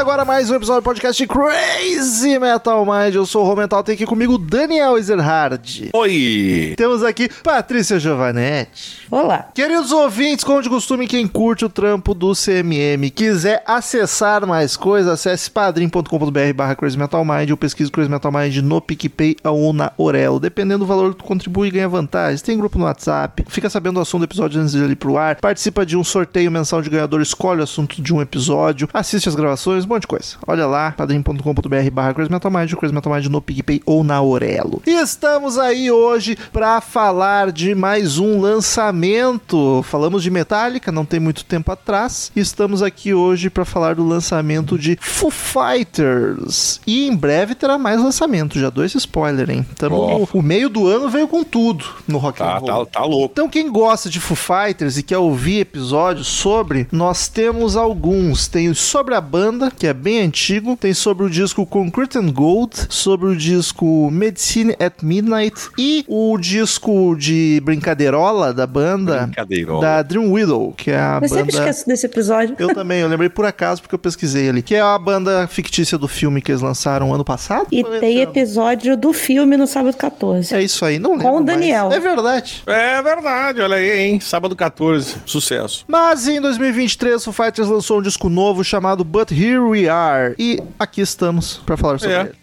Agora mais um episódio do podcast Crazy Metal Mind. Eu sou o Romental, tem aqui comigo Daniel Ezerhard. Oi! Temos aqui Patrícia Giovanetti. Olá. Queridos ouvintes, como de costume, quem curte o trampo do CMM quiser acessar mais coisas, acesse padrim.com.br barra Crazy Metal Mind ou pesquise Crazy Metal Mind no PicPay ou na Orelo. Dependendo do valor que tu contribui, ganha vantagens. Tem grupo no WhatsApp, fica sabendo o assunto do episódio antes de ir pro ar, participa de um sorteio mensal de ganhador, escolhe o assunto de um episódio, assiste as gravações, monte de coisa. Olha lá, padrim.com.br barra Crazy Metal Mind, Crazy Metal Mind no PicPay ou na Orelo. E estamos aí hoje para falar de mais um lançamento. Falamos de Metallica, não tem muito tempo atrás. Estamos aqui hoje para falar do lançamento de Foo Fighters. E em breve terá mais lançamento, já dou esse spoiler, hein? Tamo, O meio do ano veio com tudo no Rock and Tá, Roll. tá, tá louco. Então, quem gosta de Foo Fighters e quer ouvir episódios sobre, nós temos alguns. Tem sobre a banda, que é bem antigo. Tem sobre o disco Concrete and Gold, sobre o disco Medicine at Midnight e o disco de brincadeirola da banda Brincadeira. da Dream Widow, que é a Eu sempre banda. esqueço desse episódio. Eu também, eu lembrei por acaso porque eu pesquisei ali. Que é a banda fictícia do filme que eles lançaram ano passado. E tem episódio do filme no sábado 14. É isso aí, não lembro. Com o mais. Daniel. É verdade. É verdade, olha aí, hein? Sábado 14, sucesso. Mas em 2023, o Fighters lançou um disco novo chamado But Here We Are. E aqui estamos pra falar sobre É. ele.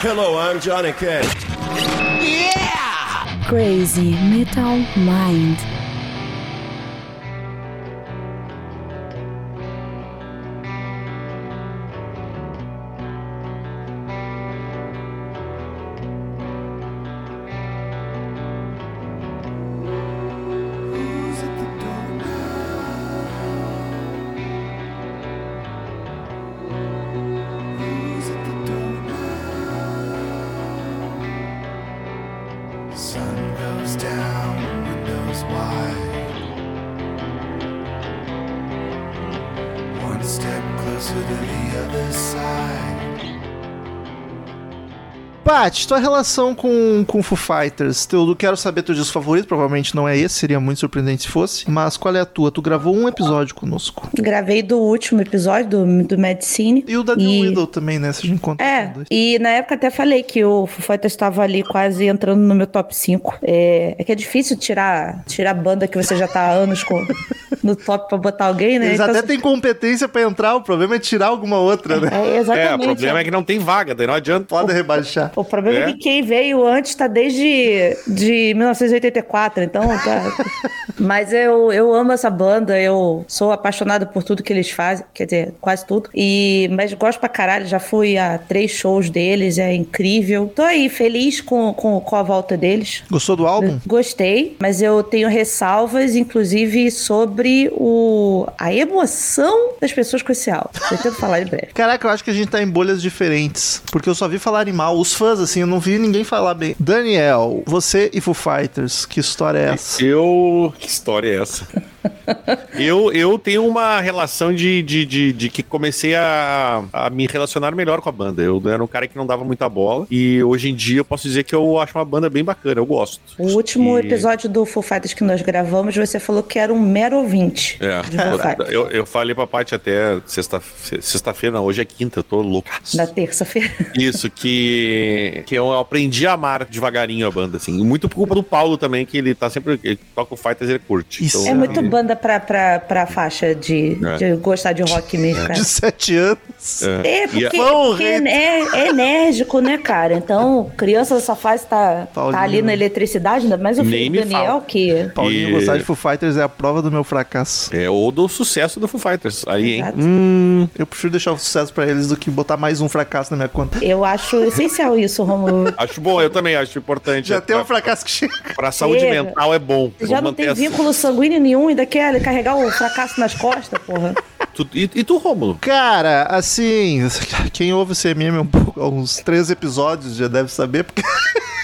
Hello, I'm Johnny Cash. Crazy Metal Mind. Paty, tua relação com, com Foo Fighters. Eu quero saber teu disco favorito, provavelmente não é esse, seria muito surpreendente se fosse. Mas qual é a tua? Tu gravou um episódio conosco. Gravei do último episódio do, do Medicine. E o da Dream E- Widow também, né? Se a gente encontra É, e na época até falei que o Foo Fighters estava ali quase entrando no meu top 5. É, é que é difícil tirar, tirar banda que você já tá há anos com, no top pra botar alguém, né? Eles Então, até têm competência pra entrar, o problema é tirar alguma outra, né? É, É, exatamente. o problema é que não tem vaga, daí não adianta. Pode rebaixar. O problema é. É? que quem veio antes tá desde de 1984, então tá. Mas eu, eu amo essa banda, eu sou apaixonada por tudo que eles fazem, quer dizer, quase tudo. E, mas gosto pra caralho, já fui a três shows deles, é incrível. Tô aí, feliz com, com, com a volta deles. Gostou do álbum? Gostei, mas eu tenho ressalvas, inclusive, sobre o, a emoção das pessoas com esse álbum. Pretendo falar em breve. Caraca, eu acho que a gente tá em bolhas diferentes. Porque eu só vi falarem mal. Os fãs, assim, eu não vi ninguém falar bem. Daniel, você e Foo Fighters, que história é essa? Eu. Que história é essa? Eu, eu tenho uma relação de, de, de, de que comecei a, a me relacionar melhor com a banda. Eu era um cara que não dava muita bola. E hoje em dia eu posso dizer que eu acho uma banda bem bacana, eu gosto. O último E- episódio do Full Fighters que nós gravamos, você falou que era um mero ouvinte É, de Foo Fighters. eu, eu falei pra Paty até sexta- sexta-feira, não, hoje é quinta, eu tô louco. Na terça-feira. Isso, que, que eu aprendi a amar devagarinho a banda, assim. E muito por culpa do Paulo também, que ele tá sempre. Ele toca o Fighters ele curte. Isso É Então, muito ele- banda pra, pra, pra faixa de, É. de gostar de rock mesmo, cara. De sete anos. É. É, porque, Fã porque hater. é, é enérgico, né, cara? Então, criança dessa fase tá, Paulinho. tá ali na eletricidade, ainda mais o filho do Daniel, fala. que. Paulinho E- gostar de Foo Fighters é a prova do meu fracasso. É, ou do sucesso do Foo Fighters. Aí, hein? Exato. Hum, eu prefiro deixar o sucesso pra eles do que botar mais um fracasso na minha conta. Eu acho essencial isso, Romulo. Acho bom, eu também acho importante. Já tem um fracasso que chega. pra saúde mental é bom. Já Vamos não tem essa- vínculo sanguíneo nenhum, quer carregar o fracasso nas costas, porra. Tu- e, e tu, Rômulo? Cara, assim, quem ouve o CMM um pouco, há uns três episódios já deve saber, porque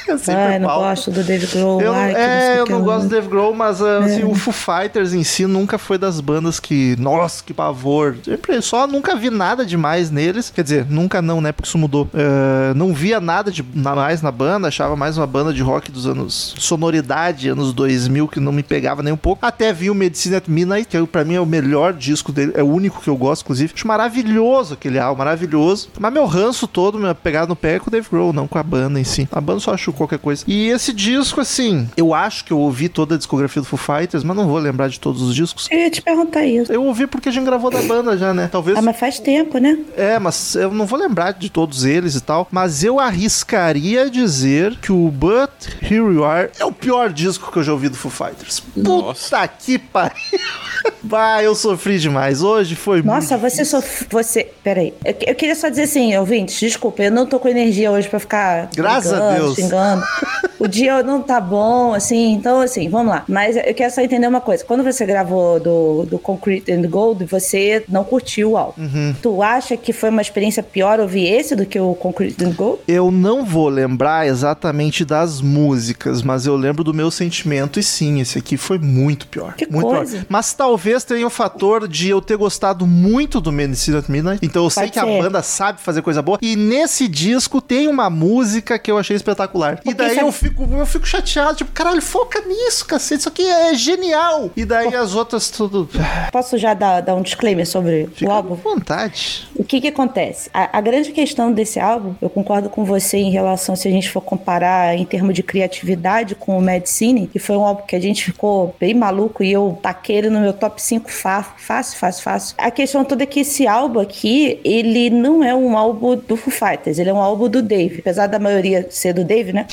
Eu sempre Ai, não gosto do Dave Grohl. Eu, não- é, sei eu não eu- gosto do Dave Grohl, mas uh, assim, o Foo Fighters em si nunca foi das bandas que, nossa, que pavor. Sempre, só nunca vi nada demais neles. Quer dizer, nunca não, né? Porque isso mudou. Uh, não via nada de na- mais na banda, achava mais uma banda de rock dos anos sonoridade, anos 2000, que não me pegava nem um pouco. Até vi o Medicine at Midnight, que pra mim é o melhor disco dele, é o único que eu gosto, inclusive. Acho maravilhoso aquele álbum, maravilhoso. Mas meu ranço todo, minha pegada no pé é com o Dave Grohl, não com a banda em si. A banda só acho qualquer coisa. E esse disco, assim, eu acho que eu ouvi toda a discografia do Foo Fighters, mas não vou lembrar de todos os discos. Eu ia te perguntar isso. Eu ouvi porque a gente gravou da banda já, né? Talvez. Ah, mas faz tempo, né? É, mas eu não vou lembrar de todos eles e tal. Mas eu arriscaria dizer que o But Here You Are é o pior disco que eu já ouvi do Foo Fighters. Nossa. Puta que pariu. Bah, eu sofri demais. Hoje foi Nossa, muito você sof... Você. Peraí. Eu, eu queria só dizer assim, ouvintes, desculpa, eu não tô com energia hoje pra ficar. Graças a Deus. Xingando. o dia não tá bom, assim, então, assim, vamos lá. Mas eu quero só entender uma coisa. Quando você gravou do, do Concrete and Gold, você não curtiu o álbum. Uhum. Tu acha que foi uma experiência pior ouvir esse do que o Concrete and Gold? Eu não vou lembrar exatamente das músicas, mas eu lembro do meu sentimento e sim, esse aqui foi muito pior. Que muito coisa. pior. Mas talvez tenha o fator de eu ter gostado muito do Medicine at Midnight, então eu sei Pode que a ser. banda sabe fazer coisa boa. E nesse disco tem uma música que eu achei espetacular. e Porque daí sabe- eu fico, eu fico chateado, tipo, caralho, foca nisso, cacete, isso aqui é genial. E daí as outras tudo. Posso já dar, dar um disclaimer sobre Fica o álbum? vontade. O que que acontece? A, a grande questão desse álbum, eu concordo com você em relação, se a gente for comparar em termos de criatividade com o Medicine, que foi um álbum que a gente ficou bem maluco e eu taquei ele no meu top 5 fa- fácil, fácil, fácil. A questão toda é que esse álbum aqui, ele não é um álbum do Foo Fighters, ele é um álbum do Dave. Apesar da maioria ser do Dave, né?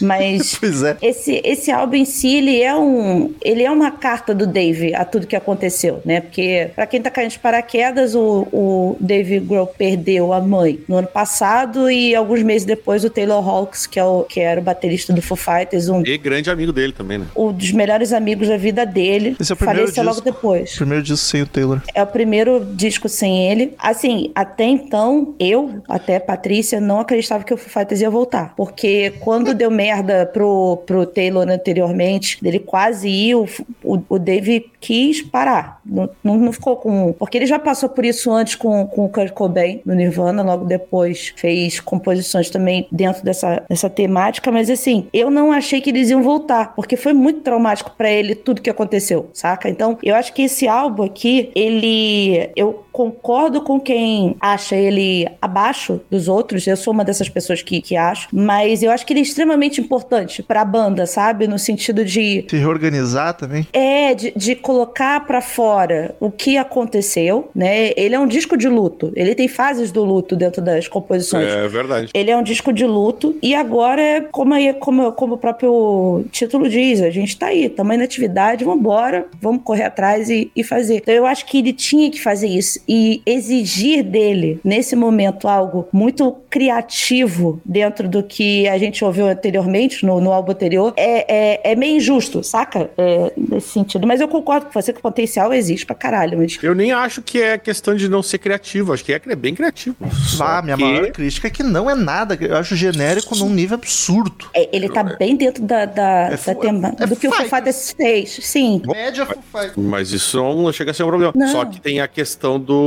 Mas Pois é. esse, esse álbum em si, ele é um. Ele é uma carta do Dave a tudo que aconteceu, né? Porque, pra quem tá caindo de paraquedas, o, o Dave Grohl perdeu a mãe no ano passado e alguns meses depois o Taylor Hawkes, que, é o, que era o baterista do Foo Fighters, um, E grande amigo dele também, né? um dos melhores amigos da vida dele, Esse é o primeiro faleceu logo disco. depois. Primeiro disco sem o Taylor. É o primeiro disco sem ele. Assim, até então, eu, até Patrícia, não acreditava que o Foo Fighters ia voltar. Porque quando deu merda pro, pro Taylor anteriormente, dele quase ir, o, o, o Dave quis parar. Não, não, não ficou com. Porque ele já passou por isso antes com, com o Kurt Cobain no Nirvana, logo depois fez composições também dentro dessa, dessa temática. Mas assim, eu não achei que eles iam voltar, porque foi muito traumático pra ele tudo que aconteceu, saca? Então, eu acho que esse álbum aqui, ele. Eu concordo com quem acha ele abaixo dos outros. Eu sou uma dessas pessoas que, que acho. Mas eu acho que ele é extremamente importante pra banda, sabe? No sentido de Se reorganizar também. é, de, de colocar pra fora o que aconteceu, né? Ele é um disco de luto. Ele tem fases do luto dentro das composições. É verdade. Ele é um disco de luto e agora, como, aí, como, como o próprio título diz, a gente tá aí, estamos aí na atividade, vamos embora, vamos correr atrás e, e fazer. Então eu acho que ele tinha que fazer isso e exigir dele, nesse momento, algo muito criativo dentro do que a gente ouviu anteriormente, no, no álbum anterior, é, é, é meio injusto, saca? É, nesse sentido. Mas eu concordo com você que o potencial existe pra caralho, mas Eu nem acho que é questão de não ser criativo, acho que é bem criativo. Só Ah, minha que- maior crítica é que não é nada. Eu acho genérico num nível absurdo. é, ele tá bem dentro da, da, É da tema, é do que o. Fighters fez. Sim, Média Fighters. Mas isso não chega a ser um problema. Não. Só que tem a questão do.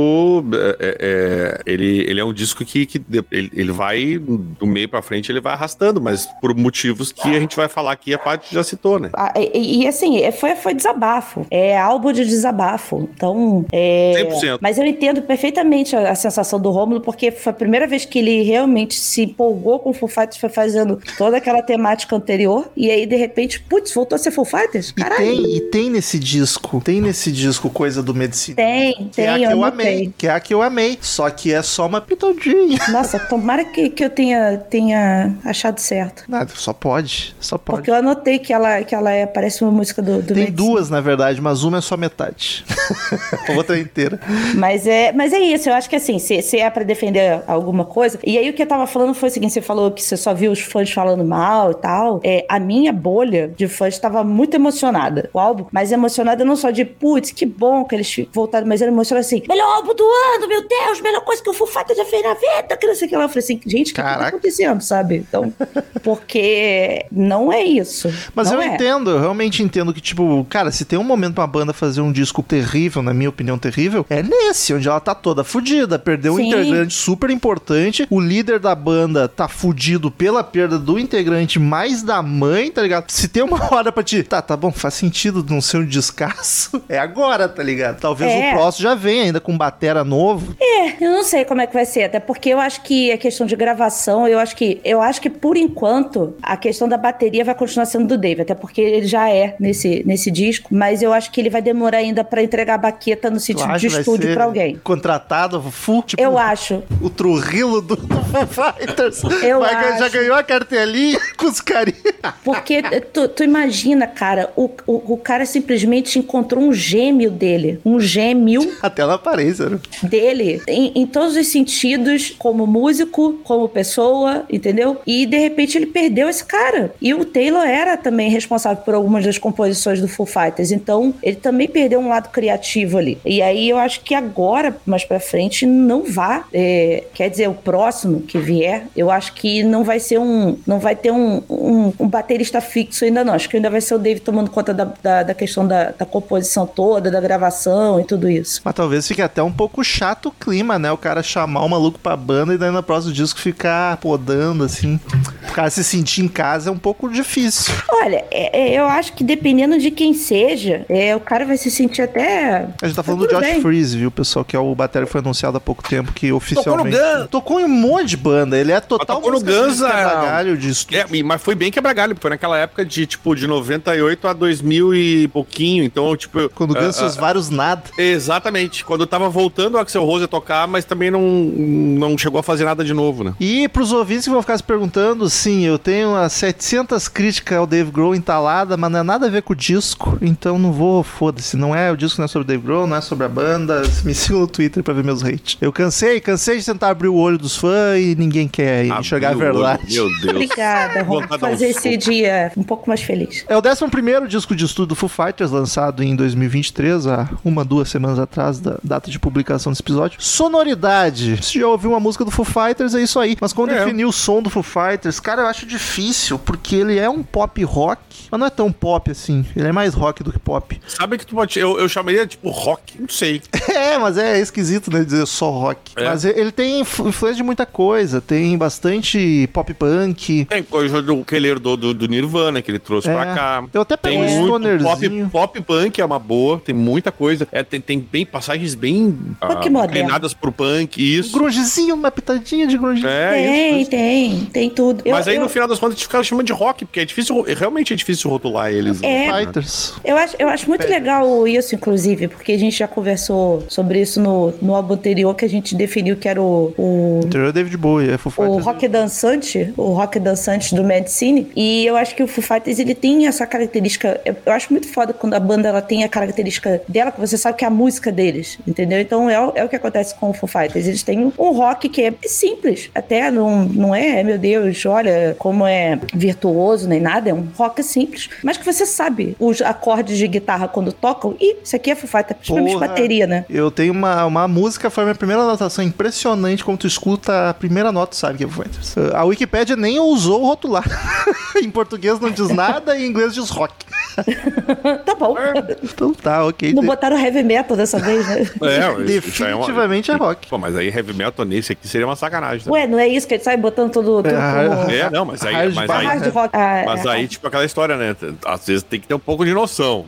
É, é, ele, ele é um disco que, que ele, ele vai, do meio pra frente, ele vai arrastando, mas por motivos que a gente vai falar aqui, a parte já citou, né? Ah, E, e, assim, é- foi, foi desabafo. É álbum de desabafo. Então. É... 100%. Mas eu entendo perfeitamente a, a sensação do Rômulo, porque foi a primeira vez que ele realmente se empolgou com o Foo Fighters, foi fazendo toda aquela temática anterior. E aí, de repente, putz, voltou a ser Full Fighters? E Caralho. tem, e tem nesse disco, tem nesse disco coisa do Medicina. Tem, Que tem, é a que eu eu amei. Que é a que eu amei. Só que é só uma pitadinha. Nossa, tomara que, que eu tenha, tenha achado certo. Nada, só pode. Só pode. Porque eu anotei que ela, que ela é, parece uma música do, do Tem duas, na verdade, mas uma é só metade. Outra inteira. Mas é, mas é isso, eu acho que assim, se, se é pra defender alguma coisa. E aí o que eu tava falando foi o seguinte: você falou que você só viu os fãs falando mal e tal. É, a minha bolha de fãs estava muito emocionada com o álbum, mas emocionada não só de putz, que bom que eles voltaram, mas era emocionada assim: melhor álbum do ano, meu Deus, melhor coisa que o Fighter já fez na vida, que não sei o que lá. Eu falei assim, gente, o que, que tá acontecendo, sabe? Então, porque não é isso. Mas não eu é. entendo, eu realmente entendo que, tipo, cara, se tem um momento pra uma banda fazer um disco terrível, na minha opinião, terrível, é nesse, onde ela tá toda fudida. Perdeu um Sim. integrante super importante, o líder da banda tá fudido pela perda do integrante mais da mãe, tá ligado? Se tem uma hora pra te. Tá, tá bom, faz sentido não ser um descasso. É agora, tá ligado? Talvez É. o próximo já venha ainda com batera novo. É, eu não sei como é que vai ser, até porque eu acho que a questão de gravação, eu acho que eu acho que por enquanto a questão da bateria vai continuar sendo do Dave, até porque ele já é nesse, nesse disco, mas eu acho que ele vai demorar ainda pra entregar a baqueta no sentido acha de estúdio pra alguém. Contratado, full, tipo, Eu acho. o Trujillo do Foo Fighters. Eu Vai ganhar- Já acho. ganhou a cartelinha com os carinhos. Porque tu, tu imagina, cara, o, o, o cara simplesmente encontrou um gêmeo dele. Um gêmeo Até na aparência, né? dele em, em todos os sentidos, como músico, como pessoa, entendeu? E de repente ele perdeu esse cara. E o Taylor era também responsável por algumas das composições do Foo Fighters, então ele também perdeu um lado criativo ali. E aí eu acho que agora, mais pra frente, não vá. é, quer dizer, o próximo que vier, eu acho que não vai ser um. Não vai ter um, um, um baterista fixo ainda não. Acho que ainda vai ser o Dave tomando conta da, da, da questão da, da composição toda, da gravação e tudo isso. Mas talvez fique até um pouco chato o clima, né? O cara chamar o maluco pra banda e daí no próximo disco ficar podando, assim. O cara se sentir em casa é um pouco difícil. Olha, é- é, eu acho que dependendo de quem seja, é, o cara vai se sentir até. A gente tá falando do tudo Josh bem. Freeze, viu, pessoal? Que é o bateria que foi anunciado há pouco tempo, que oficialmente... Guns. Tocou em um monte de banda. Ele é total tocou no música de Guns, quebra-galho de estúdio. É, mas foi bem quebra-galho, foi naquela época de, tipo, de 98 a 2000 e pouquinho, então, tipo... Quando o Guns fez vários nada. Exatamente, quando tava voltando o Axel Rose a tocar, mas também não, não chegou a fazer nada de novo, né? E pros ouvintes que vão ficar se perguntando, sim, eu tenho umas 700 críticas ao Dave Grohl entalada, mas não é nada a ver com o disco, então não vou, foda-se, não é, o disco não é sobre o Dave Grohl, não é sobre a banda, me sigam no Twitter pra ver meus hates. Eu cansei, cansei de tentar abrir o olho dos fãs e ninguém quer enxergar a Abriu o olho, verdade. Meu Deus. Obrigada, um fazer esse soco. dia um pouco mais feliz. É o 11 disco de estudo do Foo Fighters, lançado em 2023, há uma, duas semanas atrás da data de publicação desse episódio. Sonoridade. Se já ouviu uma música do Foo Fighters, é isso aí. Mas como É. definir o som do Foo Fighters? Cara, eu acho difícil, porque ele é um pop rock, mas não é tão pop assim. Ele é mais rock do que pop. Sabe que tu pode. Eu, eu chamaria, tipo, rock, não sei. É, mas é esquisito, né, dizer só rock. É. Mas ele tem influ- influência de muita coisa. Tem bastante pop punk. Tem coisa do que ele herdou do, do Nirvana, que ele trouxe É. pra cá. Eu até Tem pego um muito pop, stonerzinho. pop punk é uma boa, tem muita coisa. É, tem, tem bem passagens bem Punk ah, moderno. inclinadas pro punk, isso. Grungezinho, uma pitadinha de grunge. É, tem, isso. tem, tem tudo. Eu- Mas aí eu, no final das contas a gente fica chamando de rock, porque é difícil, realmente é difícil rotular eles. né? É. Fighters. Eu acho, eu acho muito legal isso, inclusive, porque a gente já conversou sobre isso no, no álbum anterior, que a gente definiu que era o, o, Interior é David Bowie, é Foo o rock dançante, o rock dançante do Medicine. E eu acho que o Foo Fighters ele tem essa característica. Eu, eu acho muito foda quando a banda ela tem a característica dela, que você sabe que é a música deles, entendeu? Então é, o- é o que acontece com o Foo Fighters. Eles têm um, rock que é simples, até não, não é, meu Deus, olha como é virtuoso nem nada, é um rock simples, mas que você sabe os acordes de guitarra quando tocam. E isso aqui é Foo Fighters, principalmente Porra. bateria, né? Eu tenho uma, uma música, foi a minha primeira anotação impressionante como tu escuta a primeira nota, tu sabe que é Foo Fighters. A Wikipédia nem ousou rotular. em português não diz nada e em inglês diz rock. tá bom. Então tá, ok. Não botaram heavy metal dessa vez, né? É, mas isso aí é uma- Definitivamente é rock. Pô, mas aí heavy metal nesse aqui seria uma sacanagem. né? Ué, não é isso que ele sai botando todo, tudo É, como... É, não, mas aí, Hard mas aí, hard rock. Ah, mas é, aí, tipo, aquela história, né? Às vezes tem que ter um pouco de noção.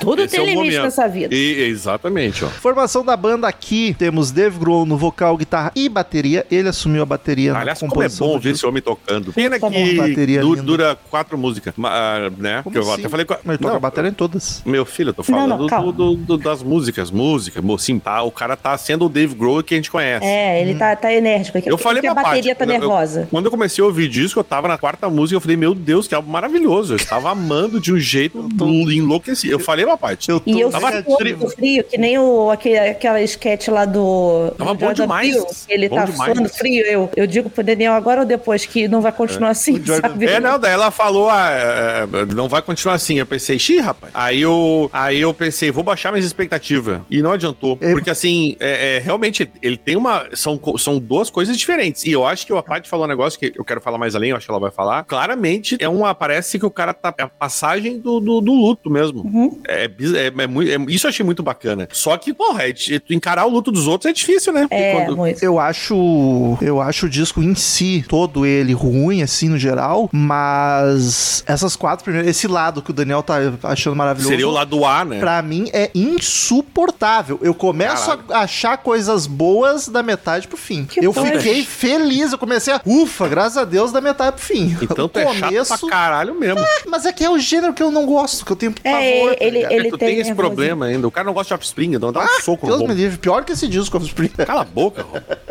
Tudo Esse tem é limite momento. nessa vida. E, exatamente, ó. Formação da banda aqui, temos Dave Grohl no vocal, guitarra e bateria. Ele assumiu a bateria na Aliás, como é bom ver esse homem tocando. Pena Puta que bateria du- linda. dura quatro músicas, ah, né? Como que eu assim? até falei, Mas ele toca Não, bateria em todas. Meu filho, eu tô Não, falando não, calma. do- do- do- das músicas, música, mo- tá, o cara tá sendo o Dave Grohl que a gente conhece. É, ele tá, tá enérgico. Eu falei que a pra bateria Paty, tá quando eu- nervosa. quando eu comecei a ouvir disco, eu tava na quarta música, eu falei, meu Deus, que álbum maravilhoso. Eu estava amando de um jeito enlouquecido. Eu falei pra Paty. Eu E eu Tava tri- frio, que nem o, aquele, aquela sketch lá do. Tava do bom Jordan demais. Ele Bom tá demais. suando frio. Eu, eu digo pro Daniel agora ou depois que não vai continuar assim, Jordan sabe? É, não, daí ela falou, ah, é, é, não vai continuar assim. Eu pensei, xi, rapaz. Aí eu, aí eu pensei, vou baixar minhas expectativas. E não adiantou. É. Porque assim, é, é, realmente, ele tem uma. São, são duas coisas diferentes. E eu acho que a Paty falou um negócio que eu quero falar mais além, eu acho que ela vai falar. Claramente, é uma. Parece que o cara tá. É a passagem do, do, do luto mesmo. Uhum. É, biz- é, é muito, é- isso eu achei muito bacana. Só que, porra, é, tu encarar o luto dos outros é difícil, né? É, quando- muito. Eu acho, eu acho o disco em si, todo ele ruim, assim, no geral, mas essas quatro primeiras, esse lado que o Daniel tá achando maravilhoso. Seria o lado A, né? Pra mim é insuportável. Eu começo Caralho. a achar coisas boas da metade pro fim. Que eu bom. fiquei feliz. Eu comecei a. Ufa, graças a Deus, da metade pro fim. Então O tu é chato pra caralho mesmo. Mas é que é o gênero que eu não gosto, que eu tenho É, pavor. tá ele- ligado? ele- tu tem tem esse problema ainda. O cara não gosta de Offspring, então dá um soco no Deus me bombo. livre. Pior que esse disco, Offspring. Cala a boca.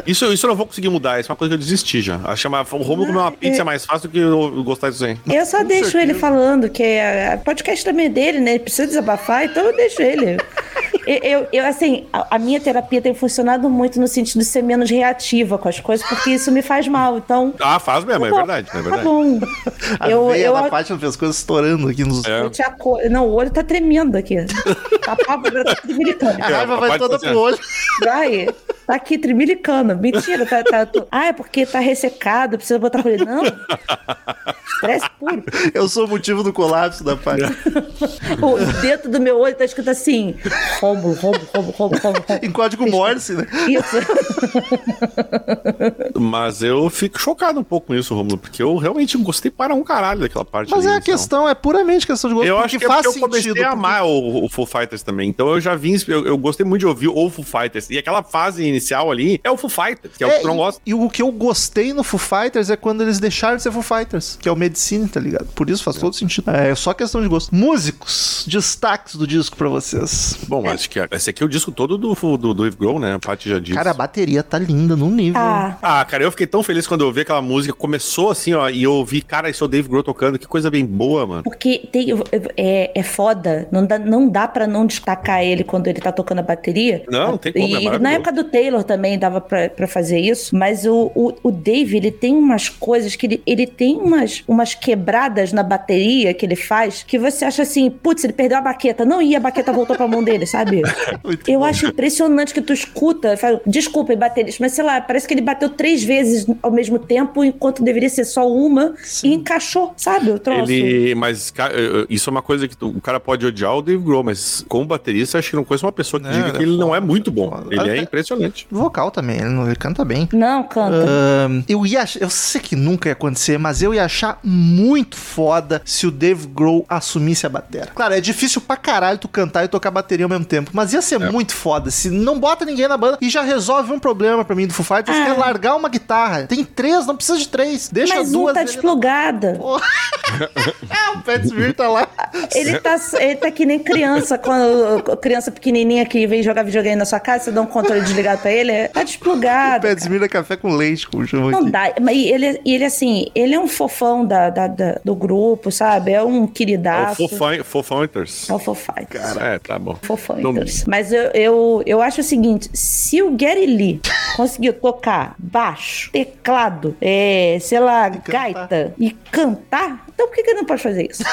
Isso, isso eu não vou conseguir mudar. Isso é uma coisa que eu desisti já. A chamar, o Romulo comer uma pizza é mais fácil do que eu, gostar disso aí. Eu só deixo ele falando, que é, a podcast também é dele, né? Ele precisa desabafar, então eu deixo ele. Eu, eu- eu, assim, a, a minha terapia tem funcionado muito no sentido de ser menos reativa com as coisas, porque isso me faz mal. Então. Ah, faz mesmo, é tá bom, verdade. É Tá verdade. bom. A Eu, veia eu, da parte não fez coisas estourando aqui nos. É. eu te aco... Não, o olho tá tremendo aqui. Tá pavor, tá tremilicando. A raiva vai toda pro olho. Vai, tá aqui tremilicando. Mentira, tá, tá, tô- Ah, é porque tá ressecado, precisa botar. Não. Estresse puro. Eu sou o motivo do colapso da parte. O dentro do meu olho tá escrito assim: Rômulo, Rômulo, Rômulo, Rômulo, Rômulo. em código Morse, né? Isso. Mas eu fico chocado um pouco com isso, Romulo, porque eu realmente gostei para um caralho daquela parte. Mas ali, é a então. questão, é puramente questão de gosto. Eu porque acho que é faz porque eu comecei sentido. a amar o, o Foo Fighters também. Então eu já vim, eu, eu gostei muito de ouvir o Foo Fighters. E aquela fase inicial ali é o Foo Fighters, que é, o que tu não e- gosta. E, o que eu gostei no Foo Fighters é quando eles deixaram de ser Foo Fighters, que é o Medicine, tá ligado? Por isso faz todo sentido. É só questão de gosto. Músicos, destaques do disco pra vocês. Bom, acho que esse aqui é o disco todo do, do, do Dave Grohl, né? A Paty já disse. Cara, a bateria tá linda num nível. Ah, Ah, cara, eu fiquei tão feliz quando eu vi aquela música. Começou assim, ó, e eu ouvi, cara, esse é o Dave Grohl tocando. Que coisa bem boa, mano. porque tem, é, é foda. Não dá, não dá pra não destacar ele quando ele tá tocando a bateria. Não, não tem como, é E maravilhoso. na época do Taylor também dava pra, pra fazer isso. Mas o, o, o Dave, ele tem umas coisas que ele, ele tem umas, umas quebradas na bateria que ele faz que você acha assim, putz, ele perdeu a baqueta. Não, e a baqueta voltou pra mão dele, sabe? Muito Eu bom. acho impressionante que tu escuta, fala, desculpa, baterista, mas sei lá, parece que ele bateu três vezes ao mesmo tempo, enquanto deveria ser só uma, e encaixou, sabe? O troço. Ele. Mas, isso é uma coisa que tu- o cara pode odiar o Dave Grohl, mas como baterista, acho que não conheço uma pessoa que Não, diga ele que é ele não é foda, muito bom. foda. Ele é impressionante. Vocal também, ele, não- ele canta bem. Não, canta. Ahn, eu ia eu sei que nunca ia acontecer, mas eu ia achar muito foda se o Dave Grohl assumisse a bateria. Claro, é difícil pra caralho tu cantar e tocar bateria ao mesmo tempo, mas ia ser muito foda se não bota ninguém na banda e já resolve um problema pra mim do Foo Fighters, que é largar uma guitarra. Tem três, não precisa de três. Deixa mas um duas. tá ali na- desplugada. Ah, o Pat Smear tá lá. Ele tá, ele tá que nem criança, quando criança pequenininha que vem jogar videogame na sua casa, você dá um controle desligado pra ele, é- tá desplugado. Pat Smear é café com leite, como chama Não aqui. dá. Mas e ele, ele, assim, ele é um fofão da, da- da- do grupo, sabe? É um É o queridaço. Foo Foo Fighters. É o Fofite. É, tá bom. Fofões. Mas eu, eu, eu acho o seguinte: se o Gary Lee conseguiu tocar baixo, teclado, é, sei lá, gaita e cantar, então por que, que ele não pode fazer isso?